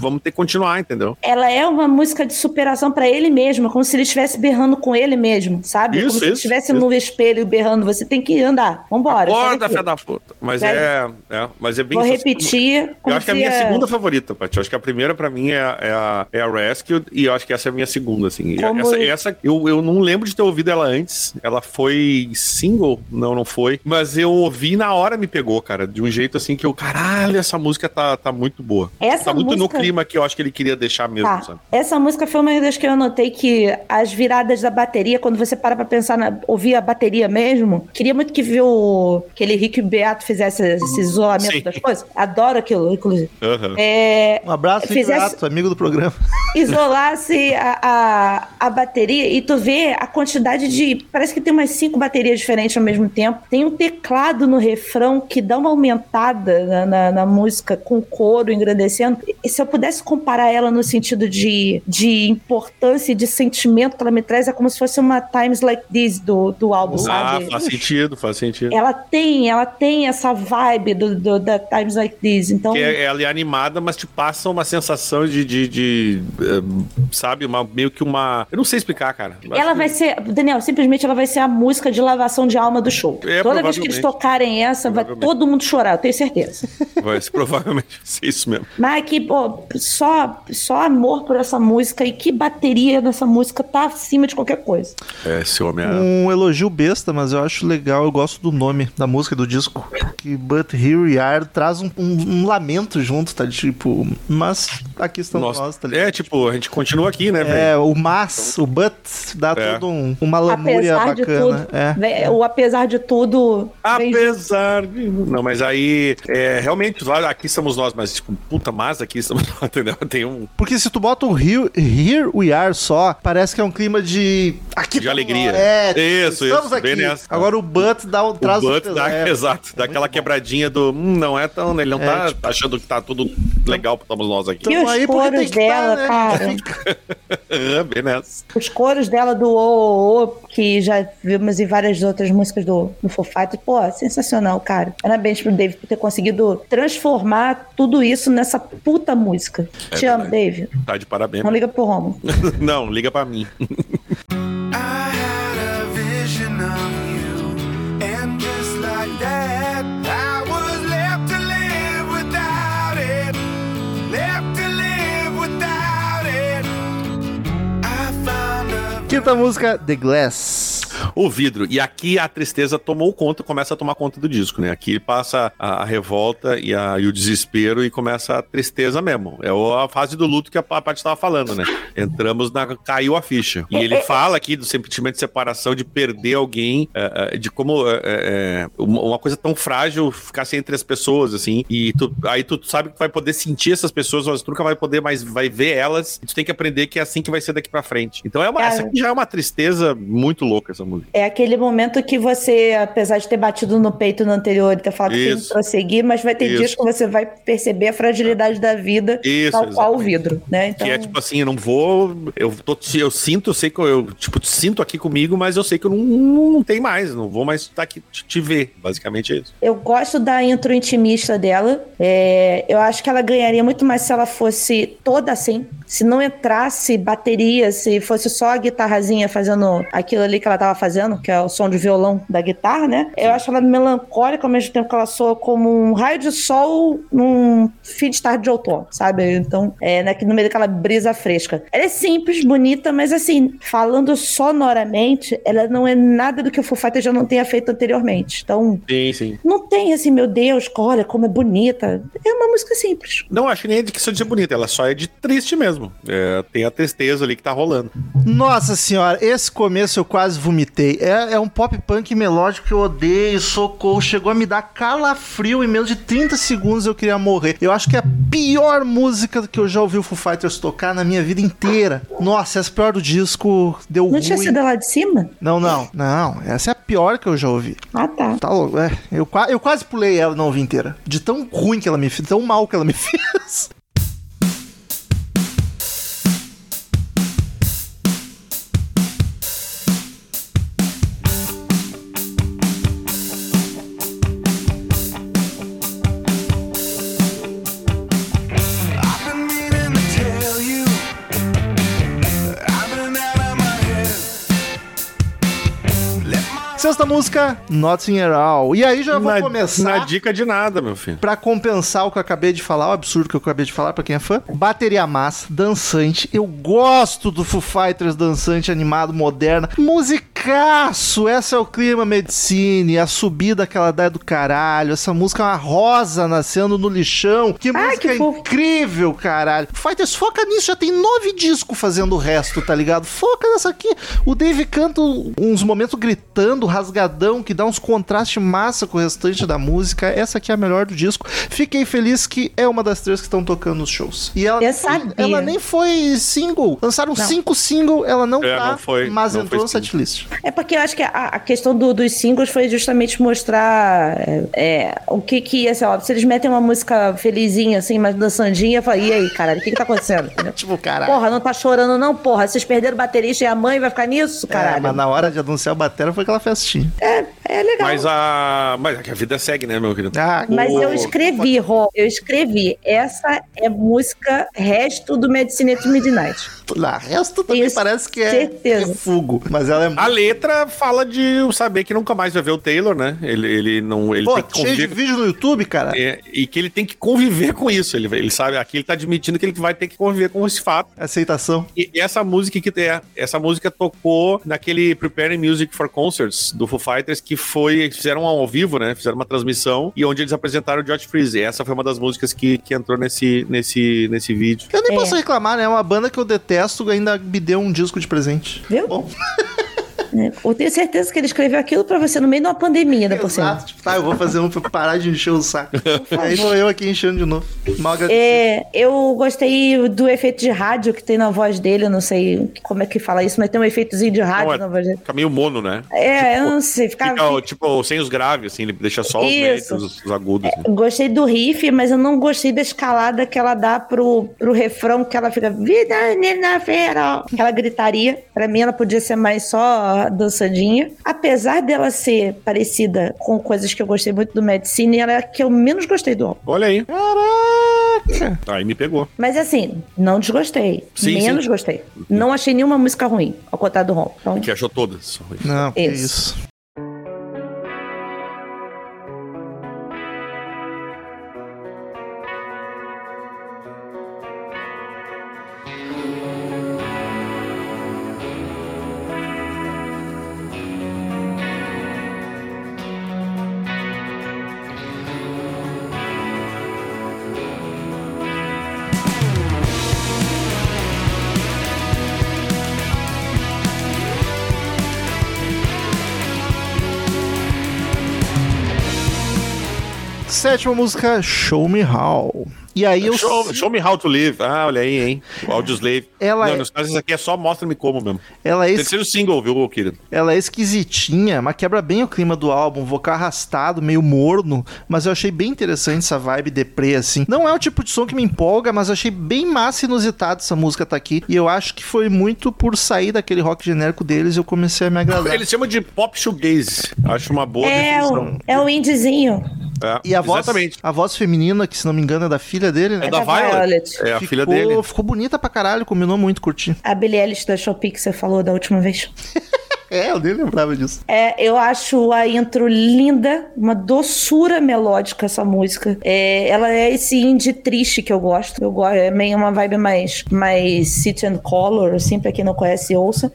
vamos ter que continuar, entendeu? ela é uma música de superação pra ele mesmo, como se ele estivesse berrando com ele mesmo, sabe? Isso, como se ele isso, estivesse isso. no espelho berrando, você tem que andar, vambora. Acorda, fé da puta. Mas é, é, mas é bem Vou isso. repetir. Eu acho que é a se minha segunda favorita, Paty. Eu acho que a primeira pra mim é, a- é, a, é Rescue e eu acho que essa é a minha segunda, assim. Como- Essa, essa eu, eu não lembro de ter ouvido ela antes. Ela foi single? Não, não foi. Mas eu ouvi na hora me pegou, cara. De um jeito assim que eu, caralho, essa música tá, tá muito boa. Essa tá muito no música- clima que eu acho que ele queria deixar mesmo, Tá. sabe? Essa música foi uma das que eu anotei que as viradas da bateria, quando você para pra pensar na ouvir a bateria mesmo, queria muito que viu aquele Rick Beato fizesse esse isolamento Sim. das coisas. Adoro aquilo, inclusive. Aham. É, Um abraço, Fizesse- Beato, amigo do programa. isolasse a, a, a bateria e tu vê a quantidade de. Parece que tem umas cinco baterias diferentes ao mesmo tempo. Tem um teclado no refrão que dá uma aumentada na, na, na música com o coro engrandecendo. E se eu pudesse comparar ela no sentido de, de importância e de sentimento que ela me traz, é como se fosse uma Times Like This do, do álbum, Ah, sabe? faz sentido, faz sentido. Ela tem, ela tem essa vibe do, do- da Times Like This. Então, Que é- ela é animada, mas te passa uma sensação de, de, de, eh, sabe, uma, meio que uma... Eu não sei explicar, cara. Ela vai ser, Daniel, simplesmente ela vai ser a música de lavação de alma do show. É, Toda vez que eles tocarem essa, vai. Todo mundo chorar, eu tenho certeza. Vai ser provavelmente ser isso mesmo. Mas que, pô, só, só amor por essa música e que bateria dessa música tá acima de qualquer coisa. É, esse homem é... Um elogio besta, mas eu acho legal, eu gosto do nome da música e do disco. Que But Here We Are traz um, um- um lamento junto, tá? Tipo, mas aqui estamos Nossa, nós, tá ligado? é, tipo, a gente continua aqui, né, velho? É, o mas, o but, dá É. todo um, uma lamúria apesar de bacana. tudo, É. o apesar de tudo. Apesar de. Não, mas aí. É, realmente, lá, aqui estamos nós, mas, tipo, puta, mas aqui estamos nós, entendeu? Tem um. Porque se tu bota o Here, Here We Are só, parece que é um clima de. Aqui De estamos alegria. nós. É, Isso, estamos isso, aqui. bem nessa. Agora o but dá, um- traz o but um dá, é, exato, dá aquela quebradinha do. Hum, não é tão. Ele não É, tá tipo- achando que tá tudo legal, estamos nós aqui. E Tamo os aí coros tem que dela, tá, né? cara. É, bem nessa. Os coros dela do O, O, que já vimos em várias outras músicas do, do Foo Fighters. Pô, sensacional, cara. Parabéns pro Dave por ter conseguido transformar tudo isso nessa puta música. É Te amo, Dave. Tá de parabéns. Não liga pro Romulo. não, liga pra mim. Quinta música, The Glass. O vidro. E aqui a tristeza tomou conta, começa a tomar conta do disco, né? Aqui passa a, a revolta e, a- e o desespero e começa a tristeza mesmo. É a fase do luto que a Paty estava falando, né? Entramos na. caiu a ficha. E ele fala aqui do sentimento de separação, de perder alguém, é, é, de como é, é, uma coisa tão frágil ficasse entre as pessoas, assim. E tu- aí tu sabe que vai poder sentir essas pessoas, mas tu nunca vai poder mais vai ver elas. E tu tem que aprender que é assim que vai ser daqui pra frente. Então é uma, essa aqui já é uma tristeza muito louca, essa música. É aquele momento que você, apesar de ter batido no peito no anterior e ter falado que tem que Isso. prosseguir, mas vai ter Isso. dias que você vai perceber a fragilidade da vida, Isso, tal qual o vidro, né? Então, Que é tipo assim, eu não vou. Eu, tô, eu sinto, eu sei que eu, tipo, sinto aqui comigo, mas eu sei que eu não, não, não tem mais, não vou mais estar aqui te, te ver. Basicamente é isso. Eu gosto da intro intimista dela. É, eu acho que ela ganharia muito mais se ela fosse toda assim. Se não entrasse bateria, se fosse só a guitarrazinha fazendo aquilo ali que ela tava fazendo, que é o som de violão da guitarra, né? Eu acho ela melancólica ao mesmo tempo que ela soa como um raio de sol num fim de tarde de outono, sabe? Então, é né, no meio daquela brisa fresca. Ela é simples, bonita, mas assim, falando sonoramente, ela não é nada do que o Foo Fighters já não tenha feito anteriormente. Então, Sim, sim. não tem assim, meu Deus, olha como é bonita. É uma música simples. Não, acho nem é de que de ser bonita, ela só é de triste mesmo. Mesmo. É, tem a tristeza ali que tá rolando. Nossa senhora, esse começo eu quase vomitei. É, é um pop punk melódico que eu odeio, socorro. Chegou a me dar calafrio em menos de 30 segundos eu queria morrer. Eu acho que é a pior música que eu já ouvi o Foo Fighters tocar na minha vida inteira. Nossa, essa é a pior do disco, deu Não ruim. tinha sido lá de cima? Não, não, não. Essa é a pior que eu já ouvi. Ah, tá. Tá louco, é. Eu, eu quase pulei ela não ouvi inteira. De tão ruim que ela me fez, tão mal que ela me fez. Sexta música, Nothing at All. E aí já vou na, começar. na dica de nada, meu filho. Pra compensar o que eu acabei de falar, o absurdo que eu acabei de falar, pra quem é fã. Bateria massa, dançante. Eu gosto do Foo Fighters dançante, animado, moderna. Musicaço! Essa é o clima medicine, a subida aquela ideia do caralho. Essa música é uma rosa nascendo no lixão. Que Ai, música que fofo. incrível, caralho. Foo Fighters, foca nisso, já tem nove discos fazendo o resto, tá ligado? Foca nessa aqui. O Dave canta uns momentos gritando, rasgadão, que dá uns contrastes massa com o restante da música. Essa aqui é a melhor do disco. Fiquei feliz que é uma das três que estão tocando nos shows. E ela, Eu sabia. ela nem foi single. Lançaram Não. cinco singles, ela não É, tá, não foi- mas não entrou no setlist. É porque eu acho que a, a questão do- dos singles foi justamente mostrar é, é, o que que ia ser. ó, Se eles metem uma música felizinha, assim, mais dançandinha, eu falo, e aí, caralho, o que que tá acontecendo? Tipo, caralho. Porra, não tá chorando não, porra. Vocês perderam o baterista e a mãe vai ficar nisso, É, caralho? mas na hora de anunciar o batera foi aquela festinha. É, é legal. Mas a. Mas é que a vida segue, né, meu querido? Ah, Mas O- eu escrevi, Rô, eu escrevi. Essa é música resto do Medicine to Midnight. lá, resto também Tenho parece que é certeza. refugo. Mas ela é A letra fala de saber que nunca mais vai ver o Taylor, né? Ele, ele não. Ele Pô, tem que cheio de conviver. vídeo no YouTube, cara. É, e que ele tem que conviver com isso. Ele, ele sabe, aqui ele tá admitindo que ele vai ter que conviver com esse fato. Aceitação. E essa música que é, essa música tocou naquele Preparing Music for Concerts do Foo Fighters, que foi, eles fizeram ao vivo, né? Fizeram uma transmissão e onde eles apresentaram o George Freeze. Essa foi uma das músicas que, que entrou nesse, nesse, nesse vídeo. Eu nem É. posso reclamar, né? É uma banda que eu detesto ainda me deu um disco de presente. Viu? Bom, né? Eu tenho certeza que ele escreveu aquilo pra você no meio de uma pandemia, cima. exato. Tipo, tá, eu vou fazer um pra parar de encher o saco. Aí vou eu aqui enchendo de novo. Mal. É, eu gostei do efeito de rádio que tem na voz dele, eu não sei como é que fala isso, mas tem um efeitozinho de rádio Não, é- na voz dele. Fica meio mono, né? É, eu não sei. Fica, ó, tipo, sem os graves, assim, ele deixa só os médios, os, os agudos. assim. Gostei do riff, mas eu não gostei da escalada que ela dá pro, pro refrão, que ela fica vida na feira. Aquela gritaria. Pra mim, ela podia ser mais só dançadinha. Apesar dela ser parecida com coisas que eu gostei muito do Medicine, ela é a que eu menos gostei do álbum. Olha aí. Caraca! Aí me pegou. Mas assim, não desgostei. Sim, menos sim. gostei. Não achei nenhuma música ruim, ao contrário do Ron. Então, Que achou todas. Não, Isso. isso. Sétima música, Show Me How. E aí eu. Show, show me how to live. Ah, olha aí, hein? O Audioslave. Ela Não, é- nos casos, isso aqui é só mostra-me como mesmo. Ela é, es- Terceiro single, viu, querido? ela é esquisitinha, mas quebra bem o clima do álbum. Vocal arrastado, meio morno. Mas eu achei bem interessante essa vibe deprê, assim. Não é o tipo de som que me empolga, mas achei bem massa e inusitado essa música tá aqui. E eu acho que foi muito por sair daquele rock genérico deles e eu comecei a me agradar. Eles chamam de pop shoegaze. Acho uma boa é, definição. o, é o indiezinho. É, E a voz, Exatamente. a voz feminina, que se não me engano é da filha dele, né? É da da Violet. Violet. É a ficou, filha dele. Ficou bonita pra caralho, combinou muito, curti. A Billie Eilish da Shopee que você falou da última vez. É, eu nem lembrava disso. É, eu acho a intro linda, uma doçura melódica essa música. É, ela é esse indie triste que eu gosto. Eu gosto, é meio uma vibe mais, mais City and Color, assim, pra quem não conhece, ouça.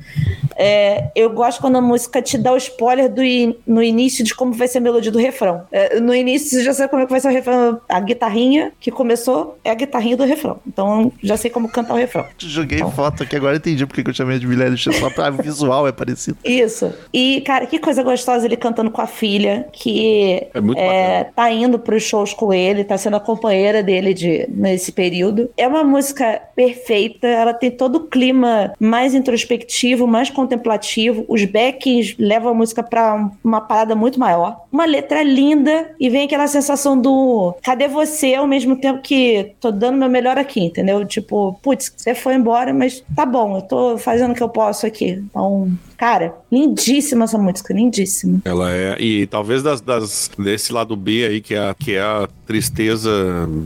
É, eu gosto quando a música te dá o spoiler do in- no início de como vai ser a melodia do refrão. É, no início você já sabe como é que vai ser o refrão. A guitarrinha que começou é a guitarrinha do refrão. Então já sei como cantar o refrão. Joguei foto aqui, agora eu entendi porque que eu chamei de Billie Eilish, só pra visual é parecido. Isso. E, cara, que coisa gostosa ele cantando com a filha, que É muito é, tá indo pros shows com ele, tá sendo a companheira dele de, nesse período. É uma música perfeita, ela tem todo o clima mais introspectivo, mais contemplativo. Os backings levam a música pra um- uma parada muito maior. Uma letra linda e vem aquela sensação do cadê você ao mesmo tempo que tô dando meu melhor aqui, entendeu? Tipo, putz, você foi embora, mas tá bom, eu tô fazendo o que eu posso aqui. Então, cara, lindíssima essa música, lindíssima. Ela é. E talvez das, das- desse lado B aí, que é, a, que é a tristeza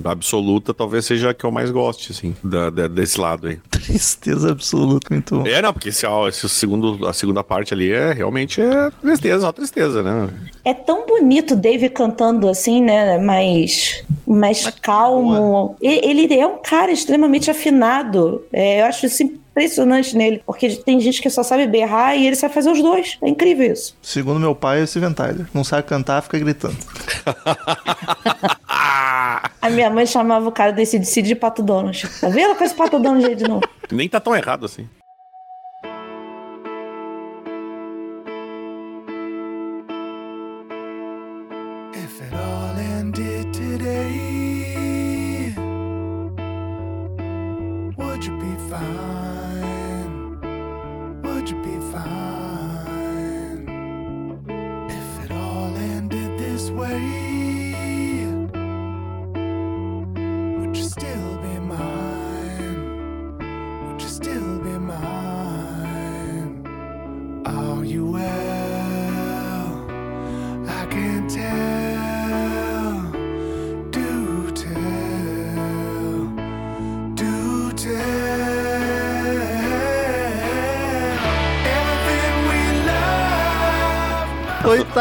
absoluta, talvez seja a que eu mais goste, assim, da- da- desse lado aí. Tristeza absoluta, muito bom. É, não, porque esse, ó, esse segundo, a segunda parte ali é realmente é tristeza, uma tristeza, né? É tão bonito o Dave cantando assim, né? Mais, mais calmo. E- Ele é um cara extremamente afinado. É, eu acho isso impressionante nele, porque tem gente que só sabe berrar e ele sabe fazer os dois. É incrível isso. Segundo meu pai, é o Steven Tyler. Não sabe cantar, fica gritando. A minha mãe chamava o cara desse de de Pato Donald. Tá vendo com esse Pato Donald aí de novo? Nem tá tão errado assim.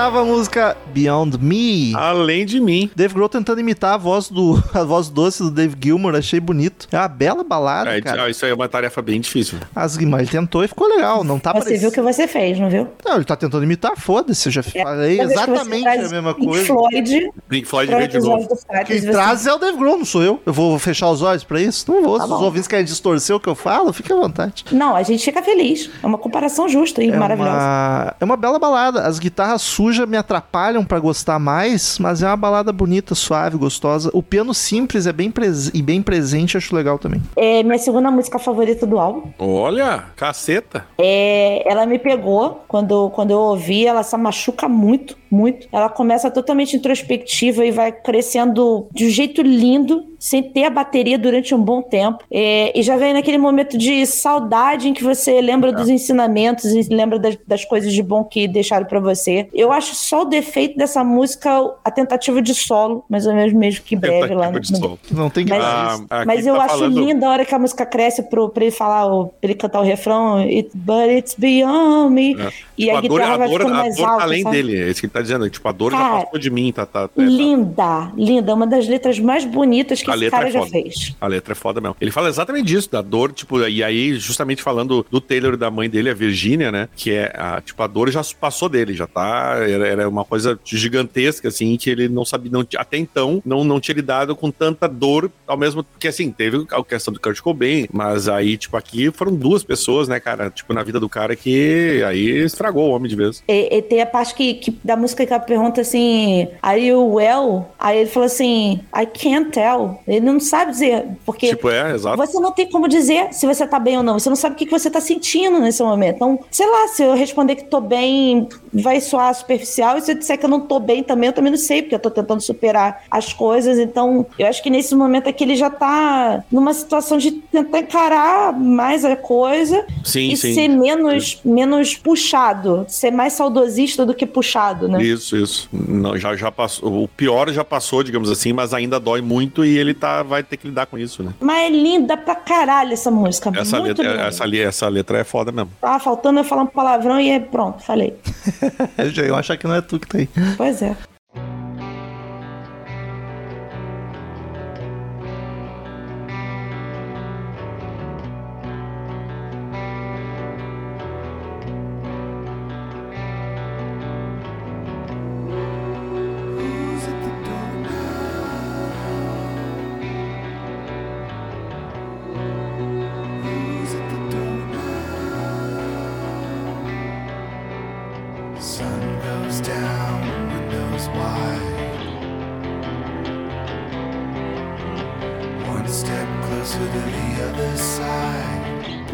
Love. Oitava música, Beyond Me. Além de mim. Dave Grohl tentando imitar a voz do a voz doce do Dave Gilmour, achei bonito. É uma bela balada, É, cara. ah, isso aí é uma tarefa bem difícil. As mas ele tentou e ficou legal, não tá Você viu o que você fez, não viu? Não, ele tá tentando imitar, foda-se, eu já falei vez que você exatamente a mesma Pink coisa. Floyd, Pink Floyd veio de novo. Quem você- traz é o Dave Grohl, não sou eu. Eu vou fechar os olhos pra isso? Não vou. Tá Se os ouvintes querem distorcer o que eu falo, fique à vontade. Não, a gente fica feliz. É uma comparação justa e É maravilhosa. uma, é uma bela balada. As guitarras sujas me atrapalham pra gostar mais, mas é uma balada bonita, suave, gostosa. O piano simples é bem pres- e bem presente, acho legal também. É minha segunda música favorita do álbum. Olha, caceta. É, ela me pegou quando, quando eu ouvi, ela se machuca muito, muito. Ela começa totalmente introspectiva e vai crescendo de um jeito lindo, sem ter a bateria durante um bom tempo. É, e já vem naquele momento de saudade em que você lembra dos ensinamentos e lembra das, das coisas de bom que deixaram pra você. Eu acho só o defeito dessa música a tentativa de solo, mais ou menos mesmo que breve lá no, Tentativa de solo. Não tem que Mas- fazer Ah, mas eu tá acho falando- linda a hora que a música cresce pro, pra ele falar, pra ele cantar o refrão, It, but it's beyond me. E Tipo, a, a dor, guitarra a vai dor, ficando a mais dor tá alta. além sabe? dele. É isso que ele tá dizendo. Tipo, a dor Cara, já passou de mim, tá? tá, tá Linda, linda. Uma das letras mais bonitas que A esse cara é já fez. A letra é foda mesmo. Ele fala exatamente disso, da dor, tipo, e aí, justamente falando do Taylor e da mãe dele, a Virgínia, né? Que é, a, tipo, a dor já passou dele, já tá. Era, era uma coisa gigantesca, assim, que ele não sabia, não, até então, não, não tinha lidado com tanta dor, ao mesmo que, assim, teve a questão do Kurt Cobain, mas aí, tipo, aqui foram duas pessoas, né, cara? Tipo, na vida do cara que aí estragou o homem de vez. E, e tem a parte que, que- da música que ela pergunta assim, Are you well? Aí ele fala assim, I can't tell. Ele não sabe dizer, porque Tipo, é, exato. Você não tem como dizer se você tá bem ou não. Você não sabe o que que você tá sentindo nesse momento. Então, sei lá, se eu responder que tô bem, vai soar superficial. E se eu disser que eu não tô bem também, eu também não sei, porque eu tô tentando superar as coisas. Então, eu acho que nesse momento aqui ele já tá numa situação de tentar encarar mais a coisa Sim, e sim. ser menos, menos puxado. Ser mais saudosista do que puxado, né? Isso, isso. Não, já, já passou. O pior já passou, digamos assim, mas ainda dói muito e ele tá, vai ter que lidar com isso, né? Mas é linda pra caralho essa música. Essa muito letra, linda. essa, essa letra é foda mesmo. Tava faltando eu falar um palavrão e é pronto, falei. Eu já ia achar que não é tu que tá aí. Pois é.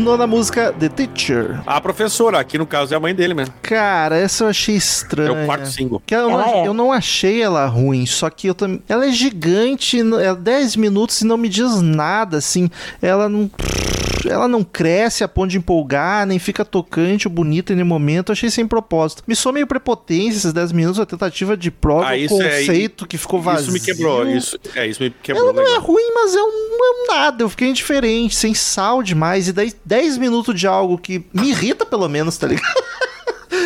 Nona música, The Teacher. A professora, aqui no caso é a mãe dele mesmo. Cara, essa eu achei É estranha. o quarto single. Que eu, não, Ela é. eu não achei ela ruim, só que eu também. Ela é gigante, é 10 minutos e não me diz nada, assim. Ela não. Ela não cresce a ponto de empolgar, nem fica tocante ou bonita em nenhum momento. Eu achei sem propósito. Me sou meio prepotência esses 10 minutos, a tentativa de prova, Ah, o é- conceito que ficou vazio. Isso me quebrou. Isso, é, isso me quebrou. Ela não é legal. ruim, mas é um, é um nada. Eu fiquei indiferente, sem sal demais. E daí 10 minutos de algo que me irrita, pelo menos, tá ligado?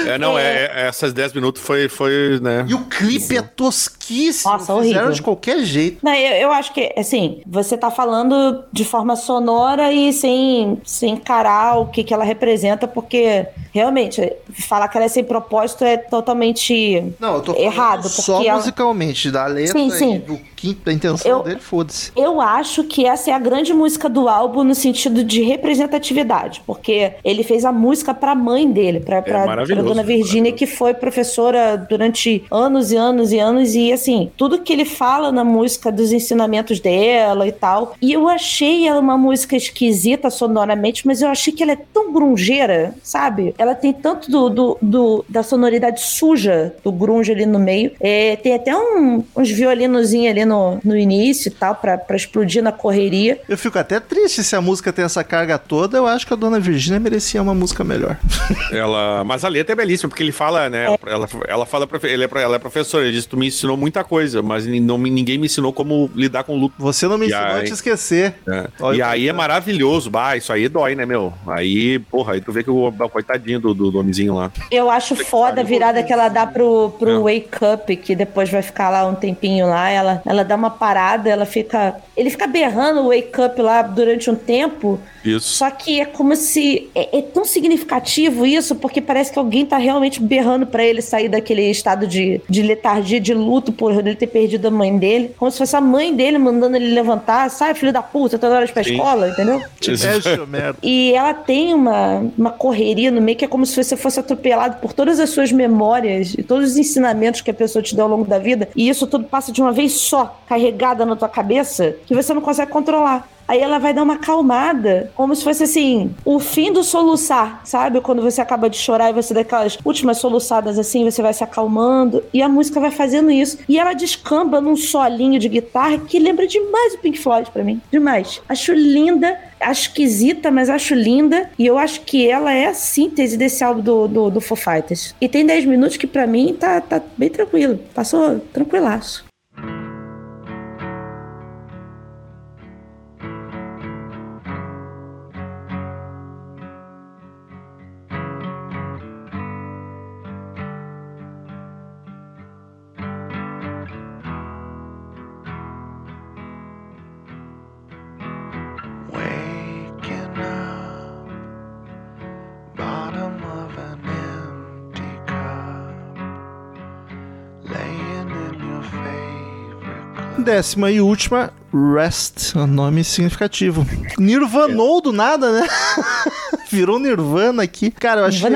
É, não, é, é- essas 10 minutos foi, foi, né? E o clipe é tosquíssimo. Nossa, Fizeram horrível. de qualquer jeito. Não, eu, eu acho que, assim, você tá falando de forma sonora e sem, sem encarar o que, que ela representa, porque realmente, falar que ela é sem propósito é totalmente Não, eu tô errado. só ela- musicalmente, da letra Sim, sim. e do quinto, da intenção Eu- dele, foda-se. Eu acho que essa é a grande música do álbum no sentido de representatividade, porque ele fez a música pra mãe dele, pra, pra, pra maravilhoso, dona Virgínia, que foi professora durante anos e anos e anos, e assim, tudo que ele fala na música dos ensinamentos dela e tal. E eu achei ela uma música esquisita sonoramente, mas eu achei que ela é tão grungeira, sabe? Ela tem tanto do, do, do- da sonoridade suja do grunge ali no meio. É, tem até um- uns violinozinhos ali no, no início e tal, pra, pra explodir na correria. Eu fico até triste se a música tem essa carga toda. Eu acho que a Dona Virgínia merecia uma música melhor. Ela, mas a letra é belíssima, porque ele fala, né? Ela, ela fala, ele é, ela é professora, ele diz, tu me ensinou muita coisa, mas não, me- ninguém me ensinou como lidar com luto. Você não me E ensinou a aí? te esquecer. Olha e o aí é cara. maravilhoso, bah, isso aí dói, né, meu? Aí, porra, aí tu vê que o, o coitadinho do, do, do homenzinho lá. Eu acho foda a virada que ela dá pro, pro É. Wake Up, que depois vai ficar lá um tempinho lá. Ela, ela dá uma parada, ela fica. Ele fica berrando o Wake Up lá durante um tempo. Isso. Só que é como se. É, é tão significativo isso, porque parece que alguém tá realmente berrando pra ele sair daquele estado de, de letargia, de luto por ele ter perdido a mãe dele. Como se fosse a mãe dele mandando ele levantar. Sai, filho da puta, toda hora pra Sim. escola, entendeu? Merda. E ela tem uma, uma correria no meio que é como se você fosse atropelado por todas as suas memórias e todos os ensinamentos que a pessoa te deu ao longo da vida. E isso tudo passa de uma vez só, carregada na tua cabeça, que você não consegue controlar. Aí ela vai dar uma acalmada, como se fosse assim, o fim do soluçar, sabe? Quando você acaba de chorar e você dá aquelas últimas soluçadas assim, você vai se acalmando e a música vai fazendo isso. E ela descamba num solinho de guitarra que lembra demais o Pink Floyd pra mim. Demais. Acho linda, acho esquisita, mas acho linda. E eu acho que ela é a síntese desse álbum do, do, do Foo Fighters. E tem 10 minutos que pra mim tá, tá bem tranquilo. Passou tranquilaço. Décima e última, Rest. Um nome significativo. Nirvanou do nada, né? Virou Nirvana aqui. Cara, eu achei,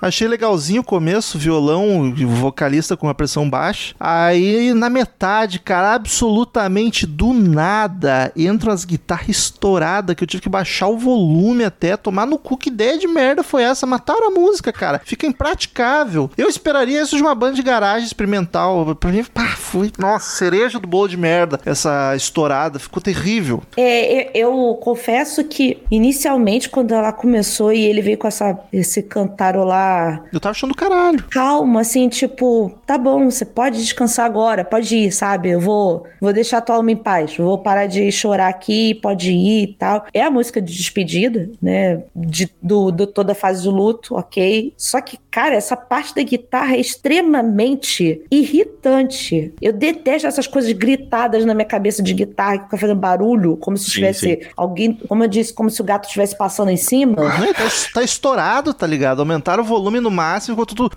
achei legalzinho o começo, violão, o vocalista com a pressão baixa. Aí na metade, cara, absolutamente do nada, entram as guitarras estouradas que eu tive que baixar o volume até, tomar no cu. Que ideia de merda foi essa? Mataram a música, cara. Fica impraticável. Eu esperaria isso de uma banda de garagem experimental. Pra mim, pá, foi, nossa, cereja do bolo de merda. Essa estourada ficou terrível. É, eu, eu confesso que inicialmente, quando ela começou começou e ele veio com essa, esse cantarolar Eu tava achando do caralho. calmo, assim, tipo, tá bom, você pode descansar agora, pode ir, sabe? Eu vou, vou deixar tua alma em paz, vou parar de chorar aqui, pode ir e tal. É a música de despedida, né? De, do, do toda a fase do luto, ok. Só que, cara, essa parte da guitarra é extremamente irritante. Eu detesto essas coisas gritadas na minha cabeça de guitarra que fica fazendo barulho, como se Sim, tivesse alguém, como eu disse, como se o gato estivesse passando em cima. Não, tá, tá estourado, tá ligado? Aumentaram o volume no máximo, ficou tudo.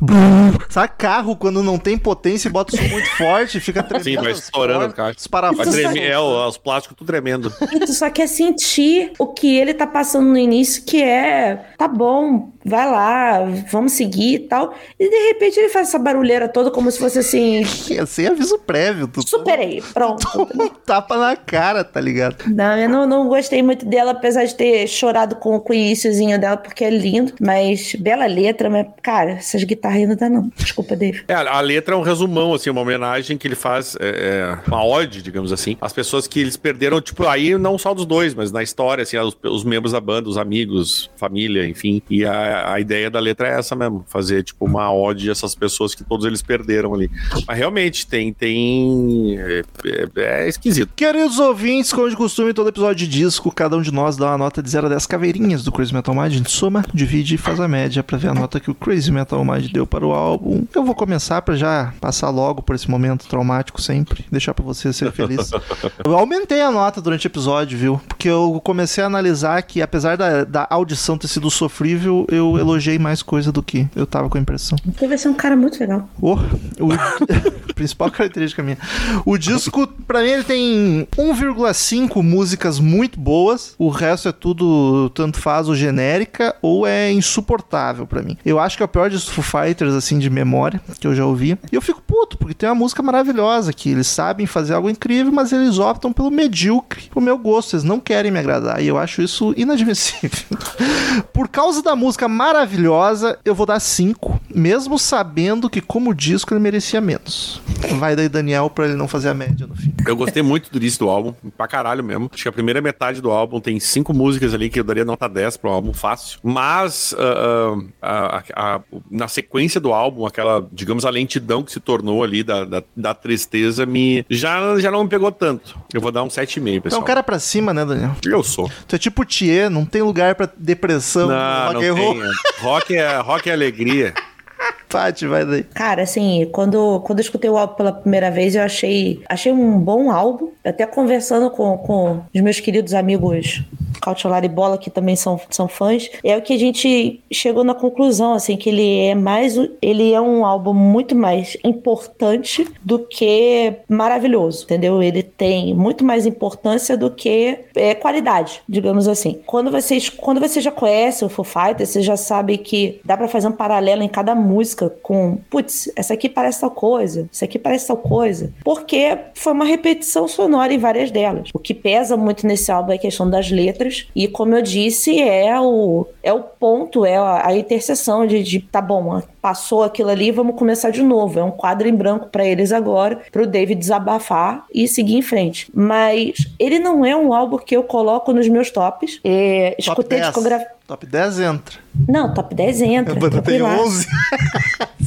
Sabe carro quando não tem potência e bota o som muito forte, fica tremendo. Sim, vai as estourando o carro. Os parafusos. Vai tremer, é, os plásticos tudo tremendo. E tu só quer sentir o que ele tá passando no início, que é, tá bom, vai lá, vamos seguir e tal. E de repente ele faz essa barulheira toda como se fosse assim, Sem aviso prévio. Tu superei, pronto. toma um tapa na cara, tá ligado? Não, eu não, não gostei muito dela, apesar de ter chorado com, com o iníciozinho dela, porque é lindo, mas bela letra, mas, cara, essas guitarras não dá não. Desculpa, Dave. É, a letra é um resumão, assim, uma homenagem que ele faz, é, é, uma ode, digamos assim, às pessoas que eles perderam, tipo, aí não só dos dois, mas na história, assim, os, os membros da banda, os amigos, família, enfim. E a, a ideia da letra é essa mesmo, fazer, tipo, uma ode a essas pessoas que todos eles perderam ali. Mas realmente, tem, tem, é, é- é esquisito. Queridos ouvintes, como de costume, todo episódio de disco, cada um de nós dá uma nota de 0 a 10 caveirinhas do Crazy Metal Mind. A gente soma, divide e faz a média pra ver a nota que o Crazy Metal Mind deu para o álbum. Eu vou começar pra já passar logo por esse momento traumático sempre, deixar pra você ser feliz. eu aumentei a nota durante o episódio, viu? Porque eu comecei a analisar que, apesar da, da audição ter sido sofrível, eu elogiei mais coisa do que eu tava com a impressão. Você vai ser um cara muito legal. Oh, o principal característica minha. O disco, pra mim, ele tem 1,5 músicas muito boas. O resto é tudo tanto faz ou genérica ou é insuportável pra mim. Eu acho que é o pior dos Foo Fighters, assim, de memória, que eu já ouvi. E eu fico puto, porque tem uma música maravilhosa que eles sabem fazer algo incrível, mas eles optam pelo medíocre, pro meu gosto. Eles não querem me agradar. E eu acho isso inadmissível. Por causa da música maravilhosa, eu vou dar 5, mesmo sabendo que como disco ele merecia menos. Vai daí Daniel pra ele não fazer a média no fim. Eu gostei muito do início do álbum, pra caralho mesmo. Acho que a primeira metade do álbum tem cinco músicas ali que eu daria nota 10 pro álbum, fácil. Mas ah, ah, a- a- na sequência do álbum, aquela, digamos, a lentidão que se tornou ali da, da, da tristeza, me já, já não me pegou tanto. Eu vou dar um 7,5, Tu é pessoal. um cara pra cima, né, Daniel? Eu sou. Tu é tipo Thier, não tem lugar pra depressão Não, rock não tem. Rock é, rock é alegria. Tati, vai daí. Cara, assim, quando, quando eu escutei o álbum pela primeira vez, eu achei, achei um bom álbum. Até conversando com, com os meus queridos amigos Cautiolar e Bola, que também são, são fãs, é o que a gente chegou na conclusão, assim, que ele é mais. Ele é um álbum muito mais importante do que maravilhoso, entendeu? Ele tem muito mais importância do que é, qualidade, digamos assim. Quando vocês, quando você já conhece o Foo Fighters, você já sabe que dá pra fazer um paralelo em cada música com, putz, essa aqui parece tal coisa, essa aqui parece tal coisa, porque foi uma repetição sonora em várias delas. O que pesa muito nesse álbum é a questão das letras e, como eu disse, é o é o ponto, é a, a interseção de, de tá bom, passou aquilo ali, vamos começar de novo. É um quadro em branco pra eles agora, pro David desabafar e seguir em frente. Mas ele não é um álbum que eu coloco nos meus tops. É, Top escutei 10. discografia. Top 10 entra. Não, top 10 entra. Banda tem tranquilaço. 11.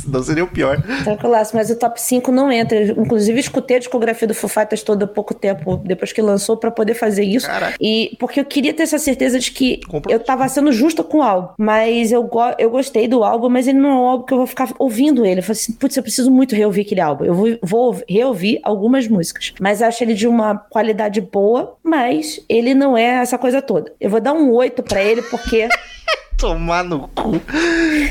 Senão seria o pior. Tranquilaço, mas o top 5 não entra. Eu, Inclusive, escutei a discografia do Foo Fighters toda há pouco tempo, depois que lançou, pra poder fazer isso. Caraca. E porque eu queria ter essa certeza de que Comprou. eu tava sendo justa com o álbum. Mas eu, go- eu gostei do álbum, mas ele não é um álbum que eu vou ficar ouvindo ele. Eu falei assim, putz, eu preciso muito reouvir aquele álbum. Eu vou, vou reouvir algumas músicas. Mas acho ele de uma qualidade boa, mas ele não é essa coisa toda. Eu vou dar um 8 pra ele, porque. Tomar no cu.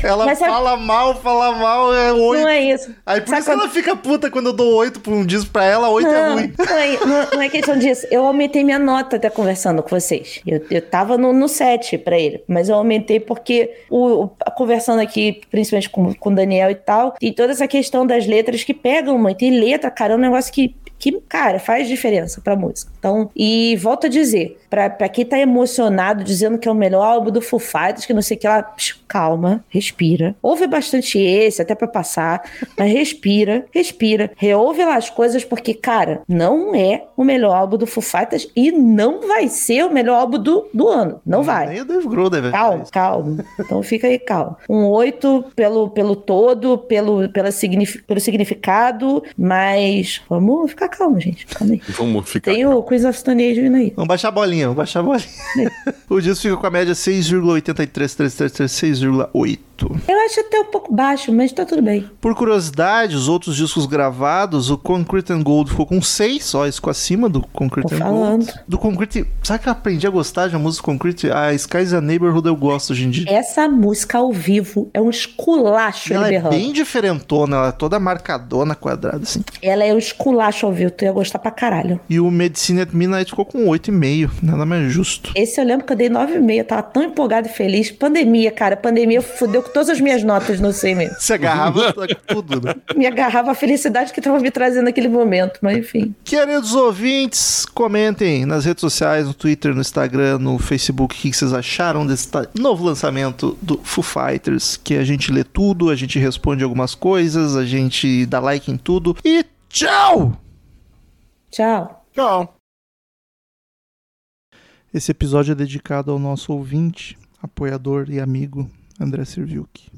Ela Mas é- fala mal, fala mal, é 8. não é isso. Aí por Sabe isso quando- ela fica puta quando eu dou 8 pra um disco pra ela, 8 é ruim. não é, não- não é questão disso. Eu aumentei minha nota até conversando com vocês. Eu, eu tava no, no 7 pra ele, mas eu aumentei porque, o, o- conversando aqui, principalmente com, com o Daniel e tal, tem toda essa questão das letras que pegam muito. E letra, cara, é um negócio que, que, cara, faz diferença pra música. Então, e volto a dizer, pra, pra quem tá emocionado dizendo que é o melhor álbum do Foo Fighters, que não sei o que lá, calma, respira. Ouve bastante esse, até pra passar, mas respira, respira. Reouve lá as coisas, porque, cara, não é o melhor álbum do Foo Fighters e não vai ser o melhor álbum do, do ano. Não vai. Nem o Dave Grohl deve Calma, calma. Então fica aí, calma. Um 8 pelo, pelo todo, pelo, pela signif pelo significado, mas vamos ficar calmo, gente. Calma aí. Vamos ficar. Tem o Queens of Stone Age vindo aí. Vamos baixar a bolinha, vamos baixar a bolinha. o disco fica com a média 6,83333, 6,8. Eu acho até um pouco baixo, mas tá tudo bem. Por curiosidade, os outros discos gravados, o Concrete and Gold ficou com 6, só isso ficou acima do Concrete Tô and falando. Gold. Do Concrete, sabe que eu aprendi a gostar de uma música Concrete? A Skies a Neighborhood eu gosto hoje em dia. Essa música ao vivo é um esculacho Ela é berrando. bem diferentona, ela é toda marcadona, quadrada, assim. Ela é um esculacho ao vivo, tu ia gostar pra caralho. E o Medicine at Midnight ficou com 8,5, nada mais justo. Esse eu lembro que eu dei 9,5, eu tava tão empolgado e feliz. Pandemia, cara, pandemia fudeu com todas as minhas notas no CM. Se agarrava com tudo, né? Me agarrava a felicidade que tava me trazendo naquele momento, mas enfim. Queridos ouvintes, comentem nas redes sociais, no Twitter, no Instagram, no Facebook, o que vocês acharam desse novo lançamento do Foo Fighters, que a gente lê tudo, a gente responde algumas coisas, a gente dá like em tudo e tchau! Tchau. Tchau. Esse episódio é dedicado ao nosso ouvinte, apoiador e amigo André Serviuk.